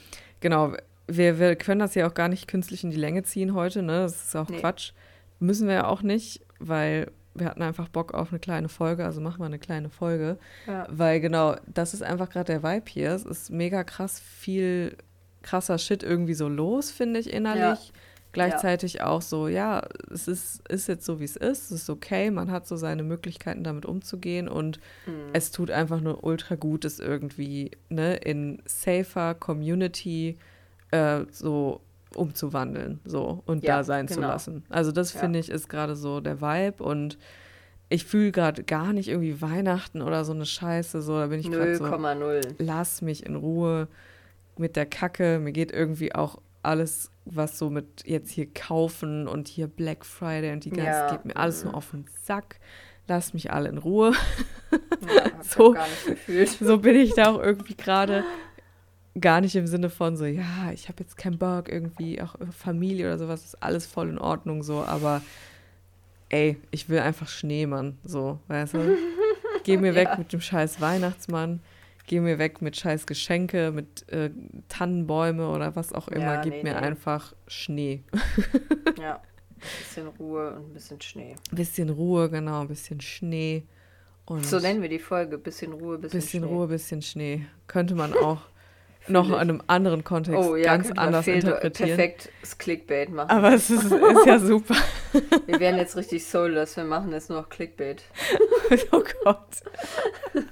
genau, wir, wir können das ja auch gar nicht künstlich in die Länge ziehen heute, ne? Das ist auch Nee. Quatsch. Müssen wir ja auch nicht, weil wir hatten einfach Bock auf eine kleine Folge, also machen wir eine kleine Folge. Ja. Weil genau, das ist einfach gerade der Vibe hier. Es ist mega krass viel krasser Shit irgendwie so los, finde ich innerlich. Gleichzeitig auch so, ja, es ist, ist jetzt so, wie es ist. Es ist okay, man hat so seine Möglichkeiten, damit umzugehen. Und Mhm. es tut einfach nur ultra gut, es irgendwie ne, in safer Community äh, so umzuwandeln so und Ja, da sein zu genau. lassen. Also das Ja. finde ich ist gerade so der Vibe und ich fühle gerade gar nicht irgendwie Weihnachten oder so eine Scheiße. So, da bin ich gerade so, 0,0. lass mich in Ruhe mit der Kacke. Mir geht irgendwie auch alles, was so mit jetzt hier kaufen und hier Black Friday und die ganze, Ja. geht mir alles nur auf den Sack. Lasst mich alle in Ruhe. Ja, So. so bin ich da auch irgendwie gerade gar nicht im Sinne von so, ja, ich habe jetzt keinen Bock, irgendwie auch Familie oder sowas, ist alles voll in Ordnung so, aber ey, ich will einfach Schneemann, so, weißt du? Geh mir weg Ja. mit dem scheiß Weihnachtsmann, geh mir weg mit scheiß Geschenke, mit äh, Tannenbäume oder was auch immer. Ja, Gib nee, mir nee. einfach Schnee. Ja. Ein bisschen Ruhe und ein bisschen Schnee. Ein bisschen Ruhe, genau, ein bisschen Schnee. Und So nennen wir die Folge. Bisschen Ruhe, bisschen, bisschen Schnee. Ruhe, bisschen Schnee. Könnte man auch noch in einem anderen Kontext Oh ja, ganz anders fehl- interpretieren. perfekt das Clickbait machen. Aber es ist, ist ja super. Wir werden jetzt richtig soulless. Wir machen jetzt nur noch Clickbait. oh Gott.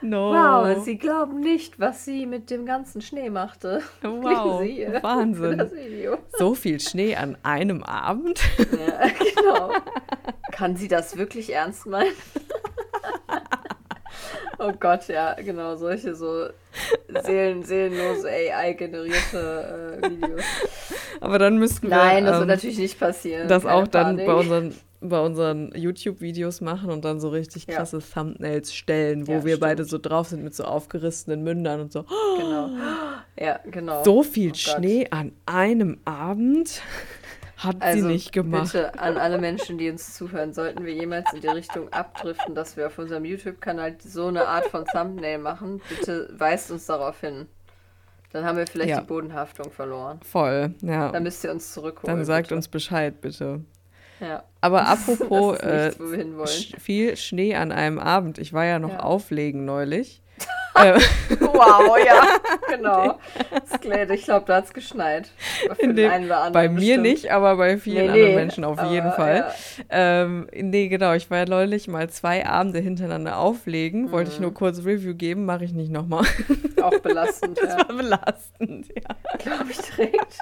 No. Wow, Sie glauben nicht, was sie mit dem ganzen Schnee machte. Wow, Wahnsinn. Das Video. So viel Schnee an einem Abend? Ja, genau. Kann sie das wirklich ernst meinen? Oh Gott, ja, genau, solche so seelen, seelenlose AI-generierte äh, Videos. Aber dann müssten wir Nein, das wird ähm, natürlich nicht passieren. das Keine auch dann Panik. bei unseren, bei unseren YouTube-Videos machen und dann so richtig Ja. krasse Thumbnails stellen, wo Ja, wir stimmt. beide so drauf sind mit so aufgerissenen Mündern und so. Genau. Ja, genau. So viel Oh. Schnee an einem Abend hat Also sie nicht gemacht. bitte an alle Menschen, die uns zuhören, sollten wir jemals in die Richtung abdriften, dass wir auf unserem YouTube-Kanal so eine Art von Thumbnail machen, bitte weist uns darauf hin. Dann haben wir vielleicht Ja. die Bodenhaftung verloren. Voll, ja. Dann müsst ihr uns zurückholen. Dann sagt bitte. uns Bescheid, bitte. Ja. Aber apropos ist äh, viel Schnee an einem Abend. Ich war ja noch Ja. auflegen neulich. Äh, Wow, ja, genau. Glät, ich glaube, da hat es geschneit. Dem, bei mir bestimmt. nicht, aber bei vielen Nee, anderen nee, Menschen auf jeden Fall. ja. Ähm, nee, genau. Ich war ja neulich mal zwei Abende hintereinander auflegen. Wollte ich Mhm. nur kurz Review geben, mache ich nicht nochmal. Auch belastend, Das ja. war belastend, ja. Glaube ich direkt.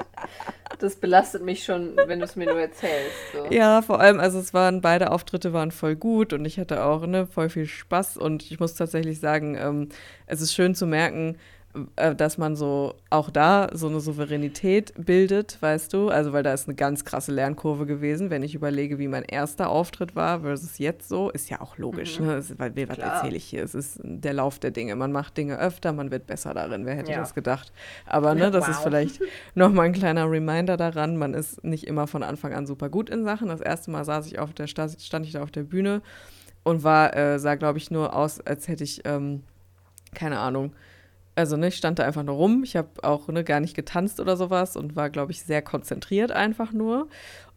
Das belastet mich schon, wenn du es mir nur erzählst. So. Ja, vor allem, also es waren, beide Auftritte waren voll gut und ich hatte auch, ne, voll viel Spaß und ich muss tatsächlich sagen, ähm, es ist schön zu merken, dass man so auch da so eine Souveränität bildet, weißt du? Also, weil da ist eine ganz krasse Lernkurve gewesen, wenn ich überlege, wie mein erster Auftritt war versus jetzt so, ist ja auch logisch, ne? Es ist, weil, was erzähle ich hier? Es ist der Lauf der Dinge. Man macht Dinge öfter, man wird besser darin. Wer hätte Ja. das gedacht? Aber, ne, das ist Wow. vielleicht nochmal ein kleiner Reminder daran, man ist nicht immer von Anfang an super gut in Sachen. Das erste Mal saß ich auf der, sta- stand ich da auf der Bühne und war, äh, sah, glaube ich, nur aus, als hätte ich, ähm, keine Ahnung, also ne, ich stand da einfach nur rum. Ich habe auch ne, gar nicht getanzt oder sowas und war, glaube ich, sehr konzentriert einfach nur.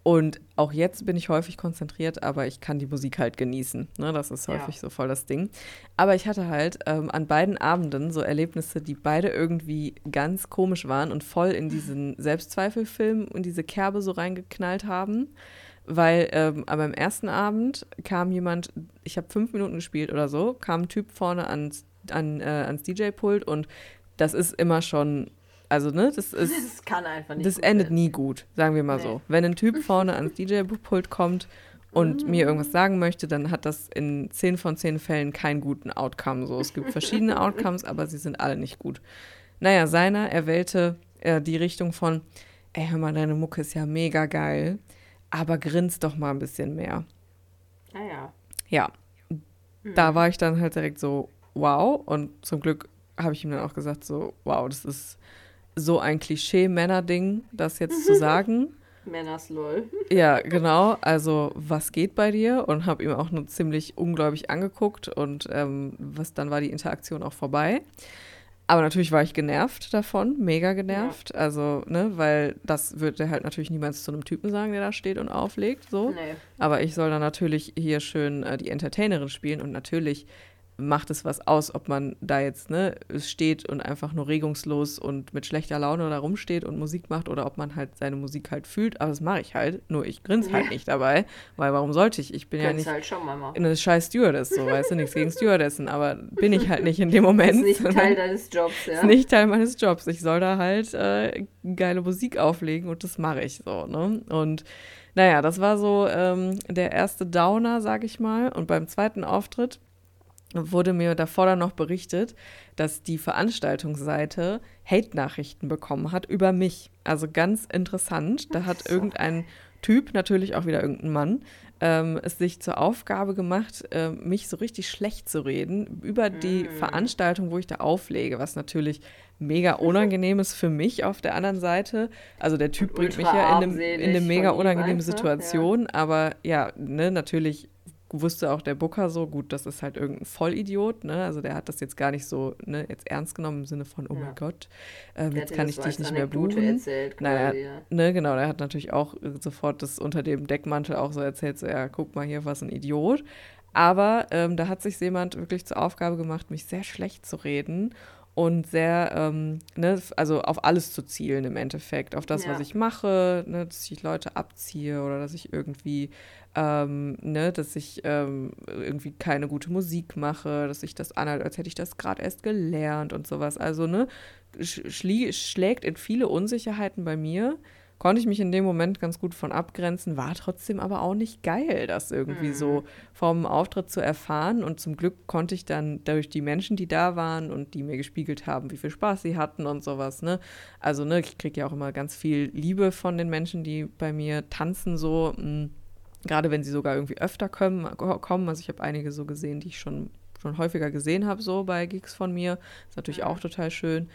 Und auch jetzt bin ich häufig konzentriert, aber ich kann die Musik halt genießen. Ne? Das ist Ja. häufig so voll das Ding. Aber ich hatte halt ähm, an beiden Abenden so Erlebnisse, die beide irgendwie ganz komisch waren und voll in diesen Selbstzweifelfilm und diese Kerbe so reingeknallt haben. Weil ähm, aber am ersten Abend kam jemand, ich habe fünf Minuten gespielt oder so, kam ein Typ vorne ans, an, äh, ans DJ-Pult und das ist immer schon, also ne, das ist Das kann einfach nicht. das endet enden. nie gut, sagen wir mal Nee. so. Wenn ein Typ vorne ans DJ-Pult kommt und mir irgendwas sagen möchte, dann hat das in 10 von 10 Fällen keinen guten Outcome. So, es gibt verschiedene Outcomes, aber sie sind alle nicht gut. Naja, seiner, er wählte äh, die Richtung von, ey, hör mal, deine Mucke ist ja mega geil, aber grinst doch mal ein bisschen mehr. Naja. Ja, da war ich dann halt direkt so, wow. Und zum Glück habe ich ihm dann auch gesagt, so, wow, das ist so ein Klischee-Männer-Ding, das jetzt zu sagen. Männers LOL. Ja, genau. Also, was geht bei dir? Und habe ihm auch nur ziemlich ungläubig angeguckt und ähm, was dann war die Interaktion auch vorbei. Aber natürlich war ich genervt davon, mega genervt. Also, ne, weil das würde halt natürlich niemals zu einem Typen sagen, der da steht und auflegt, so. Nee. Aber ich soll dann natürlich hier schön äh, die Entertainerin spielen und natürlich macht es was aus, ob man da jetzt ne, steht und einfach nur regungslos und mit schlechter Laune da rumsteht und Musik macht oder ob man halt seine Musik halt fühlt. Aber das mache ich halt, nur ich grinse halt Ja. nicht dabei, weil warum sollte ich? Ich bin ja Könntest nicht halt schon machen. eine scheiß Stewardess, so weißt du, nichts gegen Stewardessen, aber bin ich halt nicht in dem Moment. Das ist nicht Teil deines Jobs, ja. ist nicht Teil meines Jobs. Ich soll da halt äh, geile Musik auflegen und das mache ich so, ne? Und naja, das war so ähm, der erste Downer, sag ich mal. Und beim zweiten Auftritt wurde mir davor dann noch berichtet, dass die Veranstaltungsseite Hate-Nachrichten bekommen hat über mich. Also ganz interessant. Da hat irgendein Typ, natürlich auch wieder irgendein Mann, ähm, es sich zur Aufgabe gemacht, äh, mich so richtig schlecht zu reden über die Mm. Veranstaltung, wo ich da auflege, was natürlich mega unangenehm ist für mich auf der anderen Seite. Also der Typ bringt mich ja in eine, armselig in eine mega unangenehme einfach, ja. Situation, aber ja, ne, natürlich wusste auch der Booker so, gut, das ist halt irgendein Vollidiot, ne? Also der hat das jetzt gar nicht so, ne, jetzt ernst genommen im Sinne von, oh ja. mein Gott, ähm, jetzt kann ich dich nicht mehr buchen. Erzählt, naja, ja. ne, genau, der hat natürlich auch sofort das unter dem Deckmantel auch so erzählt, so, ja, guck mal hier, was ein Idiot. Aber ähm, da hat sich jemand wirklich zur Aufgabe gemacht, mich sehr schlecht zu reden und sehr, ähm, ne, also auf alles zu zielen im Endeffekt, auf das, ja. was ich mache, ne, dass ich Leute abziehe oder dass ich irgendwie, ähm, ne, dass ich ähm, irgendwie keine gute Musik mache, dass ich das anhalte, als hätte ich das gerade erst gelernt und sowas. Also, ne, schlägt in viele Unsicherheiten bei mir konnte ich mich in dem Moment ganz gut von abgrenzen, war trotzdem aber auch nicht geil, das irgendwie mhm. so vom Auftritt zu erfahren. Und zum Glück konnte ich dann durch die Menschen, die da waren und die mir gespiegelt haben, wie viel Spaß sie hatten und sowas, ne? Also, ne, ich kriege ja auch immer ganz viel Liebe von den Menschen, die bei mir tanzen, so, mh, hm, gerade wenn sie sogar irgendwie öfter kommen. kommen. Also ich habe einige so gesehen, die ich schon schon häufiger gesehen habe, so bei Gigs von mir. Ist natürlich mhm. auch total schön.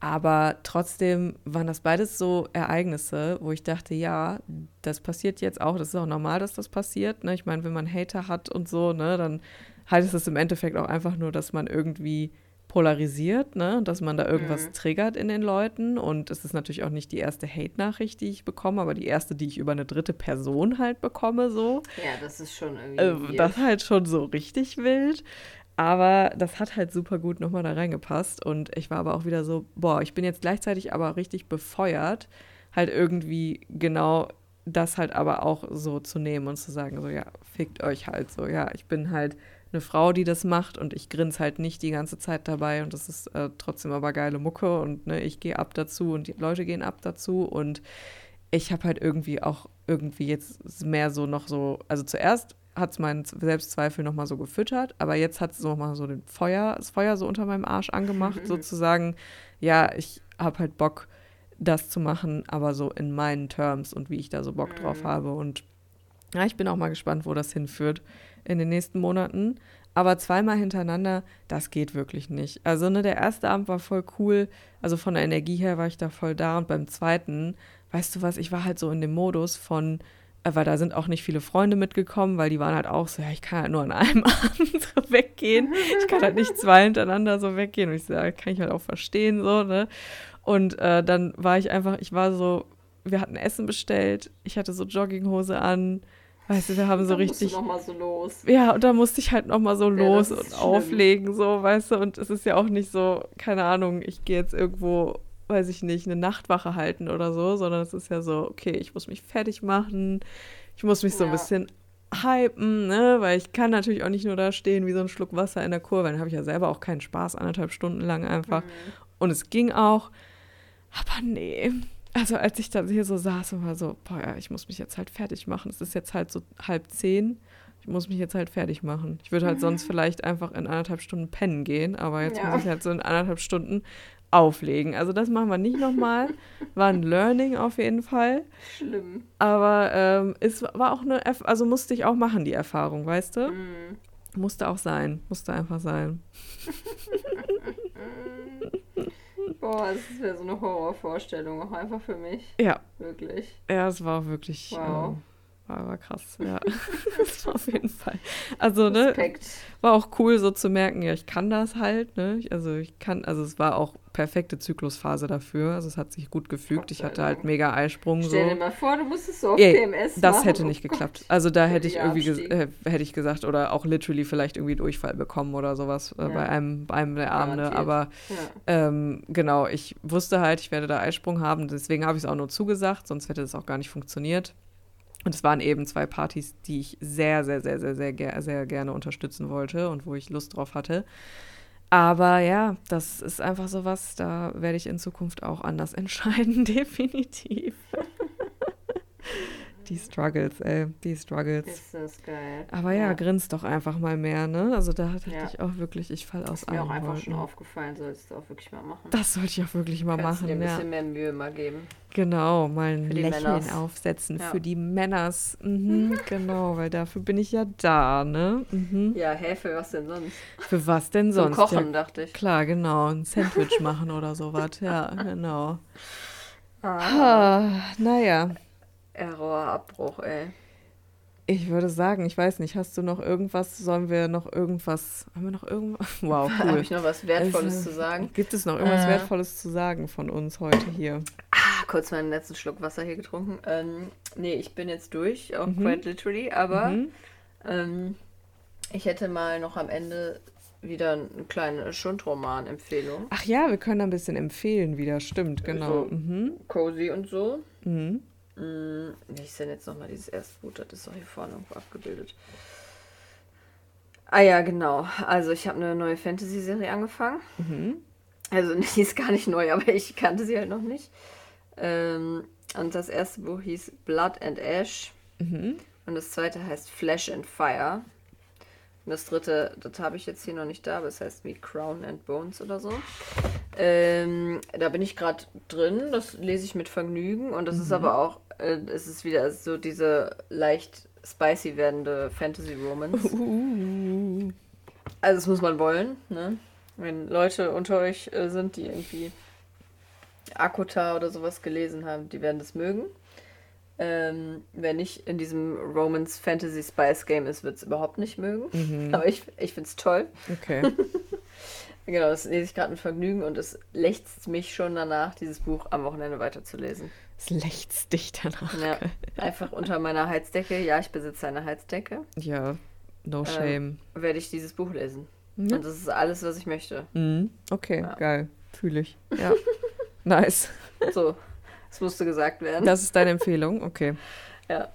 Aber trotzdem waren das beides so Ereignisse, wo ich dachte, ja, das passiert jetzt auch. Das ist auch normal, dass das passiert. Ne? Ich meine, wenn man Hater hat und so, ne, dann heißt es im Endeffekt auch einfach nur, dass man irgendwie polarisiert, ne? dass man da irgendwas mhm. triggert in den Leuten. Und es ist natürlich auch nicht die erste Hate-Nachricht, die ich bekomme, aber die erste, die ich über eine dritte Person halt bekomme, so. Ja, das ist schon irgendwie. Äh, das halt schon so richtig wild. Aber das hat halt super gut nochmal da reingepasst. Und ich war aber auch wieder so, boah, ich bin jetzt gleichzeitig aber richtig befeuert, halt irgendwie genau das halt aber auch so zu nehmen und zu sagen, so ja, fickt euch halt so, ja, ich bin halt eine Frau, die das macht und ich grinse halt nicht die ganze Zeit dabei. Und das ist äh, trotzdem aber geile Mucke. Und ne, ich gehe ab dazu und die Leute gehen ab dazu. Und ich habe halt irgendwie auch irgendwie jetzt mehr so noch so, also zuerst hat es meinen Selbstzweifel nochmal so gefüttert, aber jetzt hat es nochmal so den Feuer, das Feuer so unter meinem Arsch angemacht, sozusagen, ja, ich habe halt Bock, das zu machen, aber so in meinen Terms und wie ich da so Bock drauf mhm. habe. Und ja, ich bin auch mal gespannt, wo das hinführt in den nächsten Monaten. Aber zweimal hintereinander, das geht wirklich nicht. Also, ne, der erste Abend war voll cool. Also von der Energie her war ich da voll da. Und beim zweiten, weißt du was, ich war halt so in dem Modus von, weil da sind auch nicht viele Freunde mitgekommen, weil die waren halt auch so, ja, ich kann halt nur an einem Abend so weggehen. Ich kann halt nicht zwei hintereinander so weggehen. Und ich sage, so, kann ich halt auch verstehen, so, ne? Und äh, dann war ich einfach, ich war so, wir hatten Essen bestellt, ich hatte so Jogginghose an, weißt du, wir haben so richtig. Noch mal so los. Ja, und da musste ich halt noch mal so ja, los und schlimm. auflegen, so, weißt du, und es ist ja auch nicht so, keine Ahnung, ich gehe jetzt irgendwo weiß ich nicht, eine Nachtwache halten oder so, sondern es ist ja so, okay, ich muss mich fertig machen, ich muss mich so ein bisschen hypen, ne, weil ich kann natürlich auch nicht nur da stehen wie so ein Schluck Wasser in der Kurve, dann habe ich ja selber auch keinen Spaß, anderthalb Stunden lang einfach. Mhm. Und es ging auch, aber nee. Also als ich dann hier so saß und war so, boah, ja, ich muss mich jetzt halt fertig machen. Es ist jetzt halt so halb zehn. Ich muss mich jetzt halt fertig machen. Ich würde halt mhm. sonst vielleicht einfach in anderthalb Stunden pennen gehen, aber jetzt ja. muss ich halt so in anderthalb Stunden auflegen. Also das machen wir nicht nochmal. War ein Learning auf jeden Fall. Schlimm. Aber ähm, es war auch eine, Erf also musste ich auch machen, die Erfahrung, weißt du? Mm. Musste auch sein. Musste einfach sein. Boah, das wäre so eine Horrorvorstellung auch einfach für mich. Ja. Wirklich. Ja, es war wirklich. Wow. Ähm, war, war krass, ja. das war auf jeden Fall. Also, ne, war auch cool so zu merken, ja, ich kann das halt, ne? Also ich kann, also es war auch perfekte Zyklusphase dafür. Also es hat sich gut gefügt. Ich hatte halt mega Eisprung. Stell dir mal vor, du musstest so auf yeah, PMS Das machen. hätte nicht oh geklappt. Also da hätte ich irgendwie äh, hätte ich gesagt, oder auch literally vielleicht irgendwie Durchfall bekommen oder sowas äh, ja. bei einem, bei einem der Abende. Aber ja. ähm, genau, ich wusste halt, ich werde da Eisprung haben. Deswegen habe ich es auch nur zugesagt, sonst hätte es auch gar nicht funktioniert. Und es waren eben zwei Partys, die ich sehr, sehr, sehr, sehr, sehr, sehr, sehr gerne unterstützen wollte und wo ich Lust drauf hatte. Aber ja, das ist einfach so was, da werde ich in Zukunft auch anders entscheiden, definitiv. Die Struggles, ey, die Struggles. Ist das geil. Aber ja, ja. grinst doch einfach mal mehr, ne? Also da hatte ja. ich auch wirklich, ich fall aus allen Ist mir auch einfach Wolken. schon aufgefallen, solltest du auch wirklich mal machen. Das sollte ich auch wirklich mal Kannst machen, dir ein ja. bisschen mehr Mühe mal geben. Genau, mal ein Lächeln Männers. aufsetzen ja. für die Männers. Mhm, genau, weil dafür bin ich ja da, ne? Mhm. Ja, hä, für was denn sonst? Für was denn sonst? Zum Kochen, dachte ich. Klar, genau, ein Sandwich machen oder sowas, ja, genau. Ah. Ah, naja. Errorabbruch, ey. Ich würde sagen, ich weiß nicht, hast du noch irgendwas, sollen wir noch irgendwas, haben wir noch irgendwas? Wow, cool. Habe ich noch was Wertvolles Also, zu sagen? Gibt es noch irgendwas Äh. Wertvolles zu sagen von uns heute hier? Ah, kurz meinen letzten Schluck Wasser hier getrunken. Ähm, nee, ich bin jetzt durch, auch Mhm. quite literally, aber Mhm. ähm, ich hätte mal noch am Ende wieder eine kleine Schundroman-Empfehlung. Ach ja, wir können ein bisschen empfehlen wieder, stimmt, genau. So. Mhm. Cozy und so. Mhm. Mm, Wie ist denn jetzt nochmal dieses Erstbuch? Das ist doch hier vorne irgendwo abgebildet. Ah ja, genau. Also ich habe eine neue Fantasy-Serie angefangen. Mhm. Also die ist gar nicht neu, aber ich kannte sie halt noch nicht. Ähm, und das erste Buch hieß Blood and Ash. Mhm. Und das zweite heißt Flesh and Fire. Und das dritte, das habe ich jetzt hier noch nicht da, aber es heißt wie Crown and Bones oder so. Ähm, da bin ich gerade drin, das lese ich mit Vergnügen und das ist aber auch, es ist wieder so diese leicht spicy werdende Fantasy Romance. Uh. Also das muss man wollen, ne? Wenn Leute unter euch äh, sind, die irgendwie Akota oder sowas gelesen haben, die werden das mögen. Ähm, wer nicht in diesem Romance Fantasy Spice Game ist, wird es überhaupt nicht mögen. Mhm. Aber ich, ich finde es toll. Okay. Genau, das lese ich gerade mit Vergnügen und es lächzt mich schon danach, dieses Buch am Wochenende weiterzulesen. Es lächzt dich danach. Ja, einfach unter meiner Heizdecke. Ja, ich besitze eine Heizdecke. Ja, no shame. Werde ich dieses Buch lesen. Ja. Und das ist alles, was ich möchte. Mhm. Okay, Ja. geil. Fühle ich. Ja. nice. So, es musste gesagt werden. Das ist deine Empfehlung? Okay. Ja.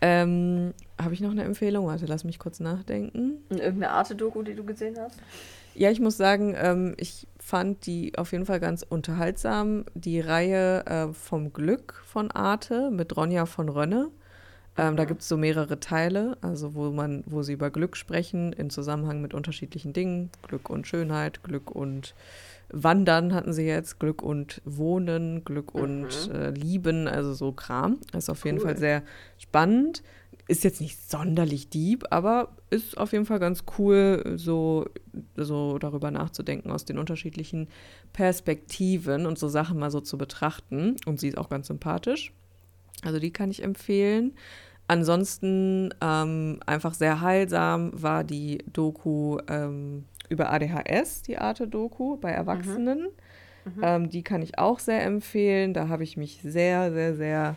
Ähm, Habe ich noch eine Empfehlung? Warte, lass mich kurz nachdenken. Irgendeine Arte-Doku, die du gesehen hast? Ja, ich muss sagen, ähm, ich fand die auf jeden Fall ganz unterhaltsam. Die Reihe äh, vom Glück von Arte mit Ronja von Rönne. Ähm, Da gibt es so mehrere Teile, also wo man, wo sie über Glück sprechen, in Zusammenhang mit unterschiedlichen Dingen. Glück und Schönheit, Glück und Wandern hatten sie jetzt, Glück und Wohnen, Glück und äh, Lieben, also so Kram. Das ist auf jeden Cool. Fall sehr spannend. Ist jetzt nicht sonderlich deep, aber ist auf jeden Fall ganz cool, so, so darüber nachzudenken aus den unterschiedlichen Perspektiven und so Sachen mal so zu betrachten. Und sie ist auch ganz sympathisch. Also die kann ich empfehlen. Ansonsten ähm, einfach sehr heilsam war die Doku ähm, über ADHS, die Arte-Doku bei Erwachsenen. Ähm, die kann ich auch sehr empfehlen. Da habe ich mich sehr, sehr, sehr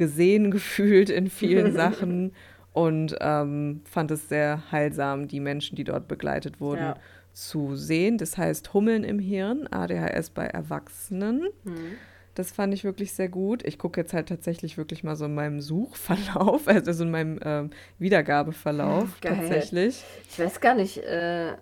gesehen gefühlt in vielen Sachen und ähm, fand es sehr heilsam, die Menschen, die dort begleitet wurden, Ja. zu sehen. Das heißt Hummeln im Hirn, ADHS bei Erwachsenen. Mhm. Das fand ich wirklich sehr gut. Ich gucke jetzt halt tatsächlich wirklich mal so in meinem Suchverlauf, also in meinem ähm, Wiedergabeverlauf Geil. tatsächlich. Ich weiß gar nicht, äh,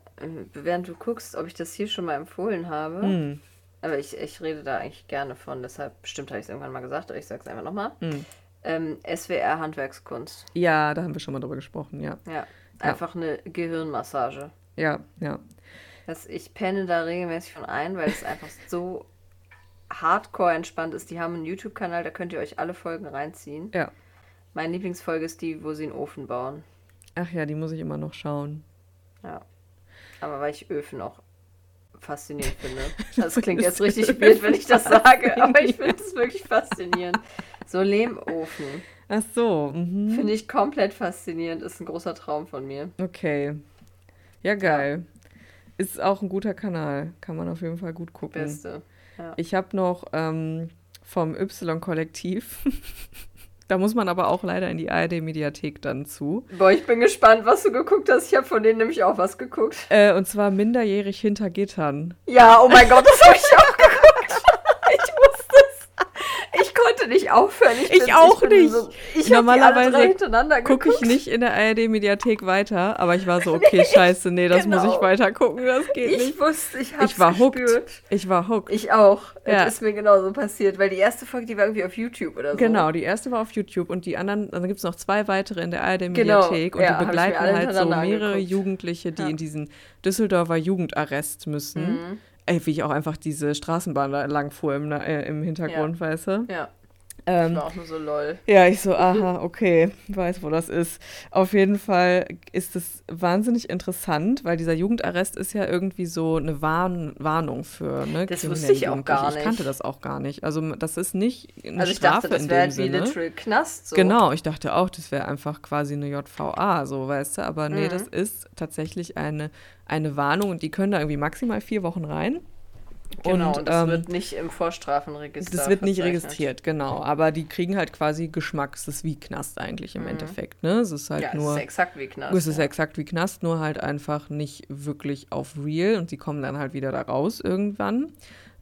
während du guckst, ob ich das hier schon mal empfohlen habe. Hm, Aber ich, ich rede da eigentlich gerne von, deshalb bestimmt habe ich es irgendwann mal gesagt, aber ich sage es einfach nochmal. hm. Ähm, SWR Handwerkskunst. Ja, da haben wir schon mal drüber gesprochen, ja. Ja. Einfach eine Gehirnmassage. Ja, ja. Das, ich penne da regelmäßig von ein, weil es einfach so hardcore entspannt ist. Die haben einen YouTube-Kanal, da könnt ihr euch alle Folgen reinziehen. Ja. Meine Lieblingsfolge ist die, wo sie einen Ofen bauen. Ach ja, die muss ich immer noch schauen. Ja. Aber weil ich Öfen auch faszinierend finde. Das klingt jetzt richtig blöd, wenn ich das sage, aber ich finde es wirklich faszinierend. So Lehmofen Ach so, mhm. finde ich komplett faszinierend. Ist ein großer Traum von mir. okay. Ja, geil. Ist auch ein guter Kanal. Kann man auf jeden Fall gut gucken. Beste. Ich habe noch ähm, vom Y-Kollektiv. da muss man aber auch leider in die ARD-Mediathek dann zu. Boah, ich bin gespannt, was du geguckt hast. Ich habe von denen nämlich auch was geguckt. Äh, und zwar minderjährig hinter Gittern. Ja, oh mein Gott, das habe ich auch geguckt. Ich wusste es. Ich konnte nicht aufhören. Ich auch bin nicht. So, ich habe die alle Normalerweise Gucke ich nicht in der ARD-Mediathek weiter, aber ich war so, okay, scheiße, nee, das muss genau. ich weiter gucken, das geht Ich nicht. wusste, ich habe Ich war hooked. gespürt. Ich war hooked. Ich auch. Ja. Das ist mir genauso passiert, weil die erste Folge, die war irgendwie auf YouTube oder so. Genau, die erste war auf YouTube und die anderen, dann gibt es noch zwei weitere in der ARD-Mediathek Genau, ja, und hab die ich begleiten halt so mehrere angeguckt. Jugendliche, die Ja. in diesen Düsseldorfer Jugendarrest müssen. Mhm. Ey, wie ich auch einfach diese Straßenbahn da lang fuhr im, äh, im Hintergrund, weißt du? Ja. Ähm, war auch nur so lol. Ja, ich so, aha, okay, weiß, wo das ist. Auf jeden Fall ist es wahnsinnig interessant, weil dieser Jugendarrest ist ja irgendwie so eine Warn Warnung für ne, Das wusste ich auch gar nicht. Ich kannte das auch gar nicht. Also das ist nicht eine Also ich Strafe dachte, das wäre halt wie Sinne. Literal Knast. So. Genau, ich dachte auch, das wäre einfach quasi eine JVA, so, weißt du. Aber nee, Mhm. das ist tatsächlich eine, eine Warnung und die können da irgendwie maximal vier Wochen rein. Genau, und, und das ähm, wird nicht im Vorstrafenregister Das wird nicht registriert, genau. Aber die kriegen halt quasi Geschmack. Es ist wie Knast eigentlich im Endeffekt, ne? Es ist halt Mhm. Ja, nur. es ist exakt wie Knast. es ist ja. exakt wie Knast, nur halt einfach nicht wirklich auf real und die kommen dann halt wieder da raus irgendwann.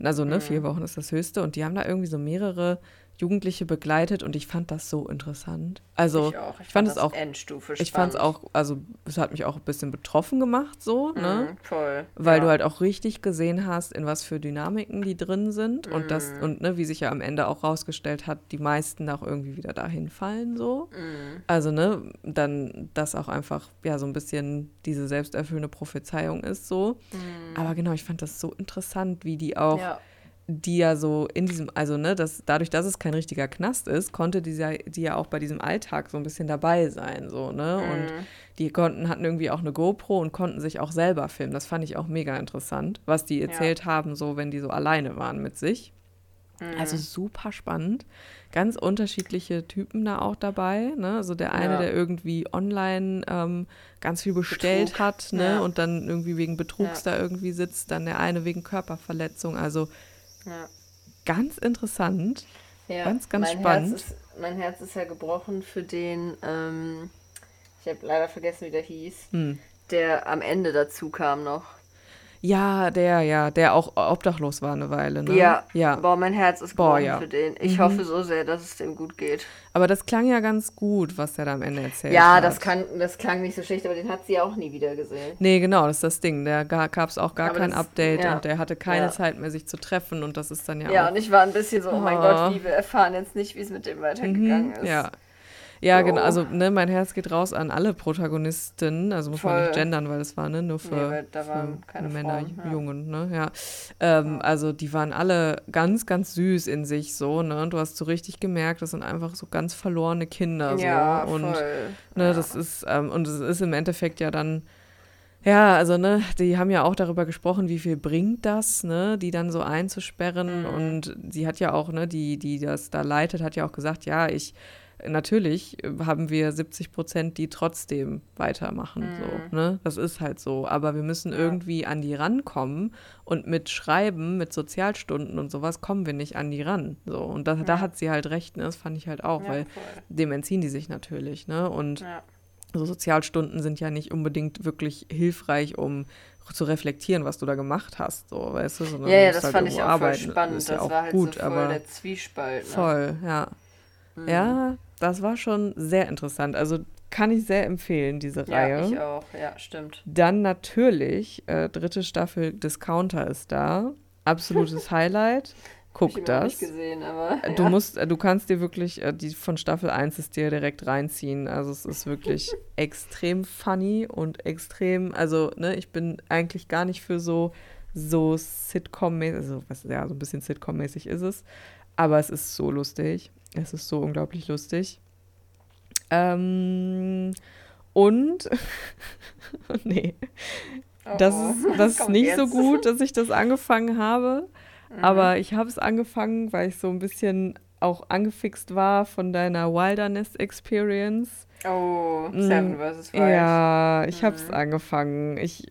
Also, ne, Mhm. vier Wochen ist das höchste und die haben da irgendwie so mehrere Jugendliche begleitet und ich fand das so interessant. Also, ich auch. Ich, fand fand es auch, Endstufe ich fand es spannend. auch, also, es hat mich auch ein bisschen betroffen gemacht, so, ne? Mhm, voll. Weil ja. du halt auch richtig gesehen hast, in was für Dynamiken die drin sind und das Mhm. und ne, wie sich ja am Ende auch rausgestellt hat, die meisten auch irgendwie wieder dahin fallen so. Mhm. Also ne, dann das auch einfach ja so ein bisschen diese selbsterfüllende Prophezeiung ist so. Aber genau, ich fand das so interessant, wie die auch Mhm. Ja. Die ja so in diesem, also ne, dass dadurch, dass es kein richtiger Knast ist, konnte die, ja- die ja auch bei diesem Alltag so ein bisschen dabei sein, so, ne? Und Mhm. die konnten, hatten irgendwie auch eine GoPro und konnten sich auch selber filmen. Das fand ich auch mega interessant, was die erzählt haben, so wenn die so alleine waren mit sich. Mhm. Also super spannend. Ganz unterschiedliche Typen da auch dabei. Ne? Also der eine, Ja. der irgendwie online ähm, ganz viel bestellt Betrug. hat ne? Ja. und dann irgendwie wegen Betrugs Ja. da irgendwie sitzt. Dann der eine wegen Körperverletzung. Also Ja. ganz interessant. Ja, Ganz, ganz mein spannend. Herz ist, mein Herz ist ja gebrochen für den, ähm, ich habe leider vergessen, wie der hieß, Hm. der am Ende dazu kam noch. Ja, der, ja, der auch obdachlos war eine Weile. Ne? Ja, ja. boah, mein Herz ist Boah, ja. für den. Ich Mhm. hoffe so sehr, dass es dem gut geht. Aber das klang ja ganz gut, was der da am Ende erzählt Ja, hat. das, kann, das klang nicht so schlecht, aber den hat sie auch nie wieder gesehen. Nee, genau, das ist das Ding. Da gab es auch gar Aber kein das- Update ja. und der hatte keine Ja. Zeit mehr, sich zu treffen und das ist dann ja, Ja, auch und ich war ein bisschen so, oh mein Oh. Gott, wie wir erfahren jetzt nicht, wie es mit dem weitergegangen ist. Mhm, Ja. Ja, So. genau. Also, ne, mein Herz geht raus an alle Protagonisten. Also muss man Voll. nicht gendern, weil das war ne, nur für, Nee, für waren keine Männer, Frauen, ja. Jungen, ne? Ja. Ähm, Also die waren alle ganz, ganz süß in sich so, ne? Und du hast so richtig gemerkt, das sind einfach so ganz verlorene Kinder. Ja, so. Und voll. Ne, ja. das ist, ähm, und es ist im Endeffekt ja dann, ja, also, ne, die haben ja auch darüber gesprochen, wie viel bringt das, ne, die dann so einzusperren. Mhm. Und sie hat ja auch, ne, die, die das da leitet, hat ja auch gesagt, ja, ich, natürlich haben wir 70 Prozent, die trotzdem weitermachen, so, ne, das ist halt so. Aber wir müssen Ja. irgendwie an die rankommen und mit Schreiben, mit Sozialstunden und sowas kommen wir nicht an die ran, so. Und da, da Ja. hat sie halt recht, ne, das fand ich halt auch, ja, weil voll. dem entziehen die sich natürlich, ne, und so Sozialstunden sind ja nicht unbedingt wirklich hilfreich, um zu reflektieren, was du da gemacht hast, so, weißt du, sondern Ja, ja, das halt fand ich auch voll arbeiten. spannend. Ist Das auch war halt gut, so voll der Zwiespalt. Ne? voll, ja. Mhm. Ja, das war schon sehr interessant. Also kann ich sehr empfehlen, diese Ja, Reihe. ich auch. Ja, stimmt. Dann natürlich, äh, dritte Staffel Discounter ist da. Absolutes Highlight. Guck das. nicht gesehen, aber. Du ja. musst, äh, du kannst dir wirklich, äh, die von Staffel 1 ist dir direkt reinziehen. Also es ist wirklich extrem funny und extrem, also, ne, ich bin eigentlich gar nicht für so, so Sitcom-mäßig, also was, ja, so ein bisschen Sitcom-mäßig ist es. Aber es ist so lustig. Es ist so unglaublich lustig. Ähm, und, nee, das Oh, ist, das ist nicht so jetzt. gut, dass ich das angefangen habe. Mhm. Aber ich habe es angefangen, weil ich so ein bisschen auch angefixt war von deiner Wilderness Experience. Oh, Mm, Seven vs. Wild. Ja, ich habe es Mhm. angefangen. Ich,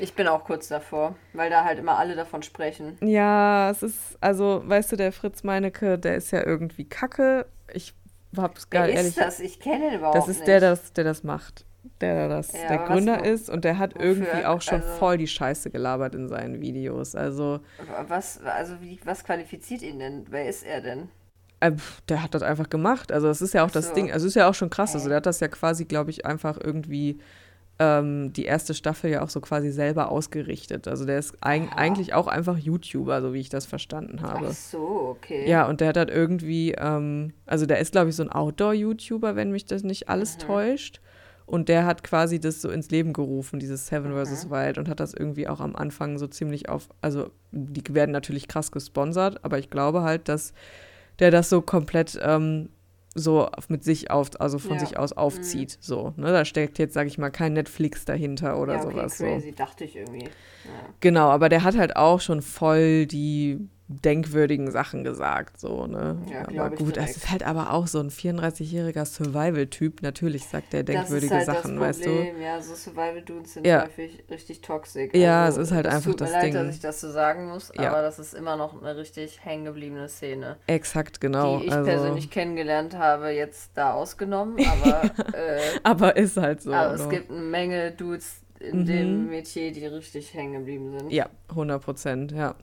Ich bin auch kurz davor, weil da halt immer alle davon sprechen. ja, es ist, also, weißt du, der Fritz Meinecke, der ist ja irgendwie kacke. Ich hab's gar Wer ehrlich. ist das? Ich kenne ihn überhaupt das ist nicht. der, das, der das macht. Der das Ja, der was Gründer wo- ist und der hat wofür? irgendwie auch schon Also- voll die Scheiße gelabert in seinen Videos. Also, Was, also wie, was qualifiziert ihn denn? Wer ist er denn? Äh, der hat das einfach gemacht. Also das ist ja auch Ach das so. Ding. Also ist ja auch schon krass. Also der hat das ja quasi, glaube ich, einfach irgendwie ähm, die erste Staffel ja auch so quasi selber ausgerichtet. Also der ist eig Aha. eigentlich auch einfach YouTuber, so wie ich das verstanden habe. Ach so, okay. Ja, und der hat halt irgendwie, ähm, also der ist, glaube ich, so ein Outdoor-YouTuber, wenn mich das nicht alles Mhm. täuscht. Und der hat quasi das so ins Leben gerufen, dieses Seven Mhm. vs. Wild, und hat das irgendwie auch am Anfang so ziemlich auf, also die werden natürlich krass gesponsert, aber ich glaube halt, dass der das so komplett ähm, so mit sich auf, also von Ja. sich aus aufzieht. So, ne? Da steckt jetzt, sag ich mal, kein Netflix dahinter oder ja, okay, sowas. So. crazy, dachte ich irgendwie. Ja. Genau, aber der hat halt auch schon voll die denkwürdigen Sachen gesagt, so, ne? Ja, aber gut, es ist halt aber auch so ein 34-jähriger Survival-Typ. Natürlich sagt der Das denkwürdige halt Sachen, das weißt du? Ja, so Survival-Dudes sind Ja. häufig richtig toxisch. Ja, es ist halt einfach tut mir das leid, Ding. dass ich das so sagen muss, Ja. aber das ist immer noch eine richtig hängengebliebene Szene, Exakt, genau. die ich also, persönlich kennengelernt habe, jetzt da ausgenommen, aber, äh, aber ist halt so. aber es ne? gibt eine Menge Dudes in Mhm. dem Metier, die richtig hängen geblieben sind. Ja, 100 Prozent, ja.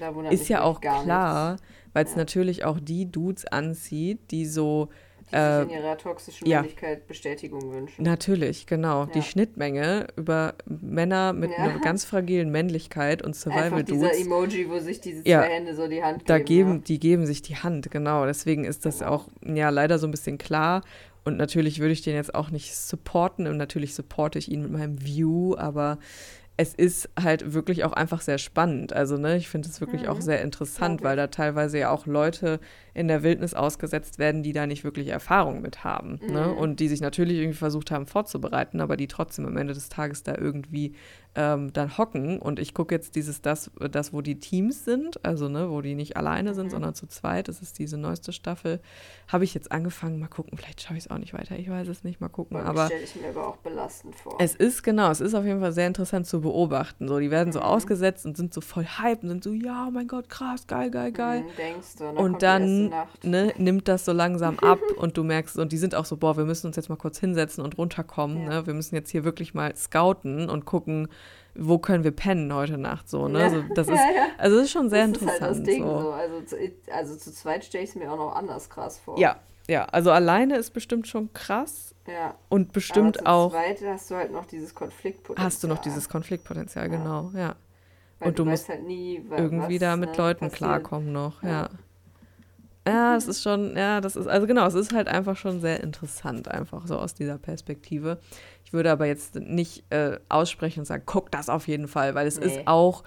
Da Ist ja auch gar klar, weil es Ja. natürlich auch die Dudes anzieht, die so die äh, sich in ihrer toxischen ja. Männlichkeit Bestätigung wünschen. Natürlich, genau. Die Ja. Schnittmenge über Männer mit Ja. einer ganz fragilen Männlichkeit und Einfach dieser Survival-Dudes, Emoji, wo sich diese zwei Hände so die Hand da geben. geben, die geben sich die Hand, genau. Deswegen ist das Genau. auch, ja, leider so ein bisschen klar. Und natürlich würde ich den jetzt auch nicht supporten und natürlich supporte ich ihn mit meinem View, aber es ist halt wirklich auch einfach sehr spannend. Also, ne, ich finde es wirklich auch Mhm. sehr interessant, weil da teilweise ja auch Leute in der Wildnis ausgesetzt werden, die da nicht wirklich Erfahrung mit haben. Ne? Mhm. Und die sich natürlich irgendwie versucht haben vorzubereiten, aber die trotzdem am Ende des Tages da irgendwie ähm, dann hocken. Und ich gucke jetzt dieses, das, das, wo die Teams sind, also ne, wo die nicht alleine sind, Mhm. sondern zu zweit. Das ist diese neueste Staffel. Habe ich jetzt angefangen, mal gucken. Vielleicht schaue ich es auch nicht weiter. Ich weiß es nicht, mal gucken. Aber stelle ich mir aber auch belastend vor. es ist genau, es ist auf jeden Fall sehr interessant zu beobachten. So, die werden so Mhm. ausgesetzt und sind so voll hype und sind so, ja, oh mein Gott, krass, geil, geil, geil. Mhm, denkst du, Und die erste dann ne, nimmt das so langsam ab und du merkst, und die sind auch so, boah, wir müssen uns jetzt mal kurz hinsetzen und runterkommen. Ja. Ne? Wir müssen jetzt hier wirklich mal scouten und gucken, wo können wir pennen heute Nacht. So, ne? Ja. so, das ist, also das ist schon sehr das interessant. ist halt das Ding so. so. Also, zu, also zu zweit stelle ich es mir auch noch anders krass vor. Ja, ja, also alleine ist bestimmt schon krass ja. und bestimmt aber auch zu zweit hast du halt noch dieses Konfliktpotenzial. hast du noch dieses Konfliktpotenzial, Ja. genau, ja. Weil und du weißt musst halt nie, irgendwie was, da mit ne, Leuten passiert. klarkommen noch, ja. Ja. Ja, es ist schon, ja, das ist, also genau, es ist halt einfach schon sehr interessant, einfach so aus dieser Perspektive. Ich würde aber jetzt nicht äh, aussprechen und sagen, guck das auf jeden Fall, weil es Nee. ist auch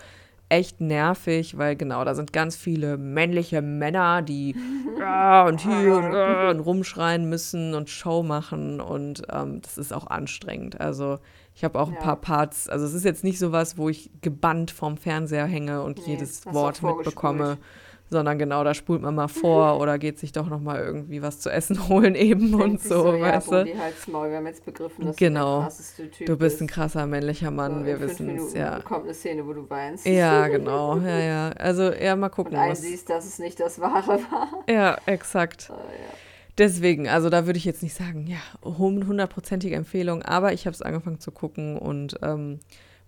echt nervig, weil genau, da sind ganz viele männliche Männer, die und hier und, äh, und rumschreien müssen und Show machen und ähm, das ist auch anstrengend. Also ich habe auch ein Ja. paar Parts, also es ist jetzt nicht sowas, wo ich gebannt vorm Fernseher hänge und Nee, jedes Wort mitbekomme, sondern genau, da spult man mal vor oder geht sich doch noch mal irgendwie was zu essen holen eben Denkt und so, ja, weißt du. Bodi, halt's Maul, wir haben jetzt begriffen, dass Genau. du der krasseste Typ Du bist ein krasser männlicher Mann, So, wir wissen es, ja. kommt eine Szene, wo du weinst. Ja, genau, ja, ja. Also, ja, mal Und gucken. Was, einsiehst, dass es nicht das Wahre war. ja, exakt. Äh, ja. Deswegen, also da würde ich jetzt nicht sagen, ja, hundertprozentige Empfehlung, aber ich habe es angefangen zu gucken und ähm,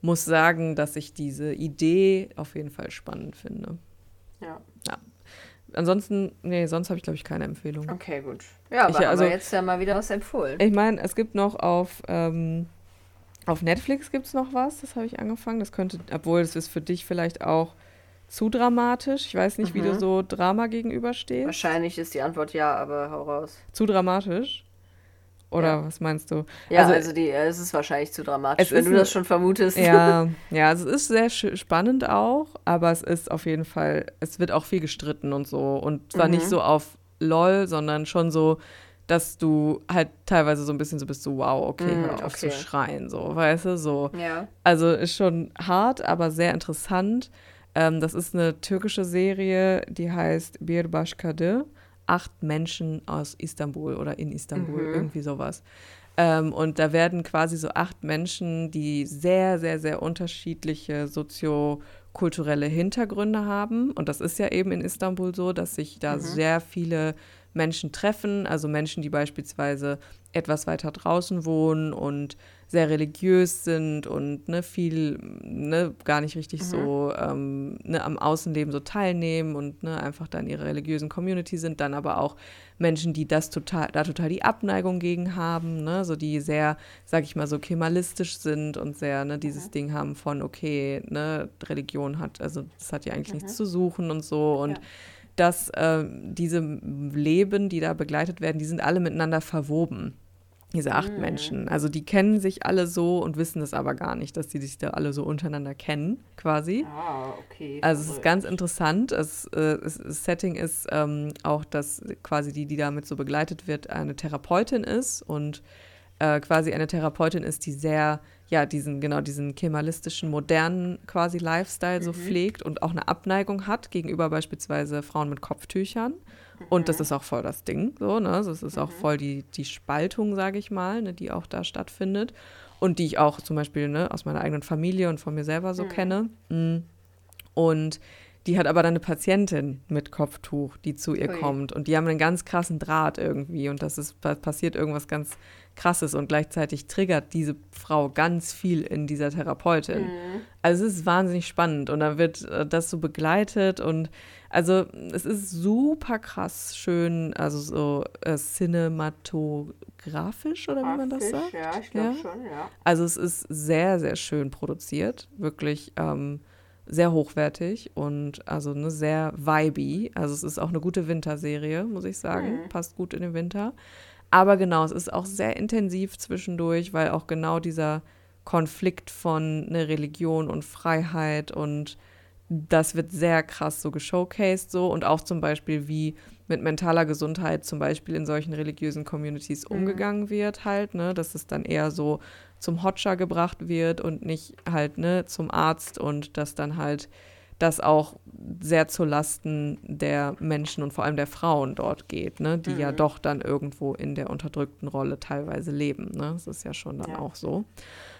muss sagen, dass ich diese Idee auf jeden Fall spannend finde. ja. Ansonsten, nee, sonst habe ich, glaube ich, keine Empfehlung. Okay, gut. Ja, aber, Ich- also- aber jetzt ja mal wieder was empfohlen. Ich meine, es gibt noch auf, ähm, auf Netflix gibt es noch was, das habe ich angefangen. Das könnte, obwohl es ist für dich vielleicht auch zu dramatisch. Ich weiß nicht, wie du Mhm. so Drama gegenüberstehst. Wahrscheinlich ist die Antwort ja, aber hau raus. Zu dramatisch? Oder Ja. was meinst du? Ja, Also- also, die, äh, es ist wahrscheinlich zu dramatisch, wenn du das schon vermutest. Ja, ja, also es ist sehr spannend auch, aber es ist auf jeden Fall, es wird auch viel gestritten und so. Und zwar Mhm. nicht so auf LOL, sondern schon so, dass du halt teilweise so ein bisschen so bist, so wow, okay, Mm, hör auf zu okay. schreien, so, weißt du, so. Ja. Also ist schon hart, aber sehr interessant. Ähm, das ist eine türkische Serie, die heißt Bir Başkadı. Acht Menschen aus Istanbul oder in Istanbul, Mhm. irgendwie sowas. Ähm, und da werden quasi so acht Menschen, die sehr, sehr, sehr unterschiedliche soziokulturelle Hintergründe haben. Und das ist ja eben in Istanbul so, dass sich da Mhm. sehr viele Menschen treffen, also Menschen, die beispielsweise etwas weiter draußen wohnen und sehr religiös sind und ne, viel ne, gar nicht richtig Mhm. so ähm, ne, am Außenleben so teilnehmen und ne, einfach da in ihrer religiösen Community sind, dann aber auch Menschen, die das total, da total die Abneigung gegen haben, ne, so die sehr, sag ich mal, so kemalistisch sind und sehr ne, dieses Mhm. Ding haben von, okay, ne, Religion hat, also das hat ja eigentlich nichts Mhm. zu suchen und so und Ja. Dass ähm, diese Leben, die da begleitet werden, die sind alle miteinander verwoben. Diese acht Mhm. Menschen. Also die kennen sich alle so und wissen es aber gar nicht, dass die sich da alle so untereinander kennen, quasi. Ah, okay. Also es ist ganz interessant. Es, äh, es, das Setting ist ähm, auch, dass quasi die, die damit so begleitet wird, eine Therapeutin ist und äh, quasi eine Therapeutin ist, die sehr, ja, diesen, genau, diesen kemalistischen, modernen quasi Lifestyle so pflegt und auch eine Abneigung hat gegenüber beispielsweise Frauen mit Kopftüchern. Und das ist auch voll das Ding, so, ne? Also es ist auch voll die, die Spaltung, sage ich mal, ne, die auch da stattfindet. Und die ich auch zum Beispiel ne, aus meiner eigenen Familie und von mir selber so kenne. Mm. Und die hat aber dann eine Patientin mit Kopftuch, die zu ihr Ui. kommt. Und die haben einen ganz krassen Draht irgendwie. Und das ist pa- passiert irgendwas ganz Krasses. Und gleichzeitig triggert diese Frau ganz viel in dieser Therapeutin. Also es ist wahnsinnig spannend. Und dann wird äh, das so begleitet. Und also es ist super krass schön, also so äh, cinematografisch oder wie man das sagt. Ja, ich glaube Ja. schon, ja. Also es ist sehr, sehr schön produziert, wirklich ähm, sehr hochwertig und also eine sehr vibey. Also es ist auch eine gute Winterserie, muss ich sagen. Passt gut in den Winter. Aber genau, es ist auch sehr intensiv zwischendurch, weil auch genau dieser Konflikt von ne, Religion und Freiheit und das wird sehr krass so geshowcased so und auch zum Beispiel, wie mit mentaler Gesundheit zum Beispiel in solchen religiösen Communities umgegangen wird halt, ne, dass es dann eher so zum Hotscher gebracht wird und nicht halt, ne, zum Arzt und dass dann halt das auch sehr zu Lasten der Menschen und vor allem der Frauen dort geht, ne, die ja doch dann irgendwo in der unterdrückten Rolle teilweise leben, ne, das ist ja schon dann Ja. auch so.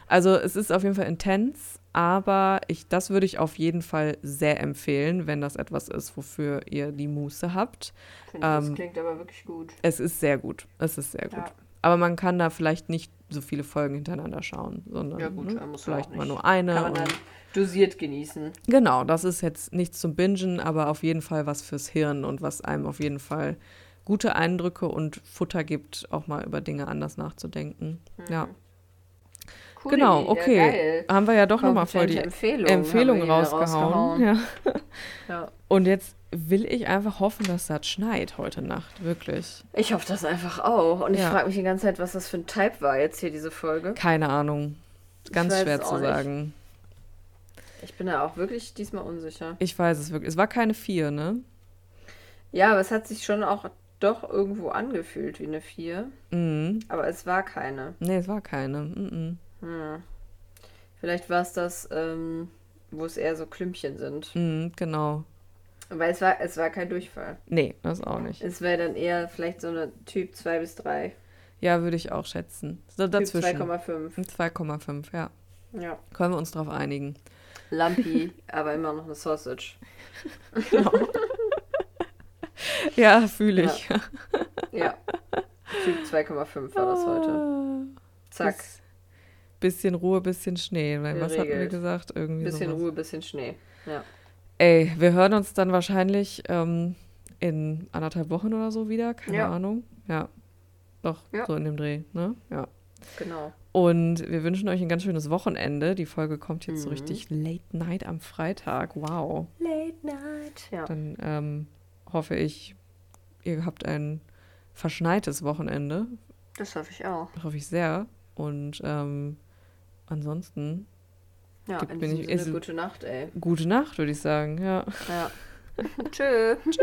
Also es ist auf jeden Fall intens, aber ich, das würde ich auf jeden Fall sehr empfehlen, wenn das etwas ist, wofür ihr die Muße habt. Finde ich, das Ähm, klingt aber wirklich gut. Es ist sehr gut. Es ist sehr gut. Ja. Aber man kann da vielleicht nicht so viele Folgen hintereinander schauen, sondern Ja, gut, ne, vielleicht mal nur eine. Kann man und- dann dosiert genießen. Genau, das ist jetzt nichts zum Bingen, aber auf jeden Fall was fürs Hirn und was einem auf jeden Fall gute Eindrücke und Futter gibt, auch mal über Dinge anders nachzudenken. Ja, Coole genau, Idee, okay. geil. Haben wir ja doch nochmal voll die Empfehlung, Empfehlung rausgehauen. Ja. Ja. Und jetzt will ich einfach hoffen, dass das schneit heute Nacht, wirklich. Ich hoffe das einfach auch. Und ich Ja. frage mich die ganze Zeit, was das für ein Type war jetzt hier, diese Folge. Keine Ahnung. Ganz schwer zu nicht. sagen. Ich bin da auch wirklich diesmal unsicher. Ich weiß es wirklich. Es war keine vier, ne? Ja, aber es hat sich schon auch doch irgendwo angefühlt wie eine 4. Mhm. Aber es war keine. Nee, es war keine. Mhm. Hm. Vielleicht war es das, ähm, wo es eher so Klümpchen sind. Mhm, genau. Weil es war, es war kein Durchfall. Nee, das auch nicht. Es wäre dann eher vielleicht so eine Typ 2 bis 3. Ja, würde ich auch schätzen. So dazwischen. 2,5. 2,5, ja. Ja. Können wir uns drauf einigen. Lumpy, aber immer noch eine Sausage. Ja, fühle ich. Ja. Typ 2,5 war das heute. Zack. Biss- Bisschen Ruhe, bisschen Schnee. Was hatten wir gesagt? Irgendwie Bisschen sowas. Ruhe, bisschen Schnee. Ja. Ey, wir hören uns dann wahrscheinlich ähm, in anderthalb Wochen oder so wieder. Keine Ja. Ahnung. Ja. Doch, Ja. so in dem Dreh, ne? Ja. Genau. Und wir wünschen euch ein ganz schönes Wochenende. Die Folge kommt jetzt so Mhm. richtig late night am Freitag. Wow. Late night. Ja. Dann ähm, hoffe ich, ihr habt ein verschneites Wochenende. Das hoffe ich auch. Hoffe ich sehr. Und ähm, ansonsten Ja, Gibt mir diesem nicht- ist- gute Nacht, ey. gute Nacht, würde ich sagen. Ja. Ja. Tschö. Tschüss.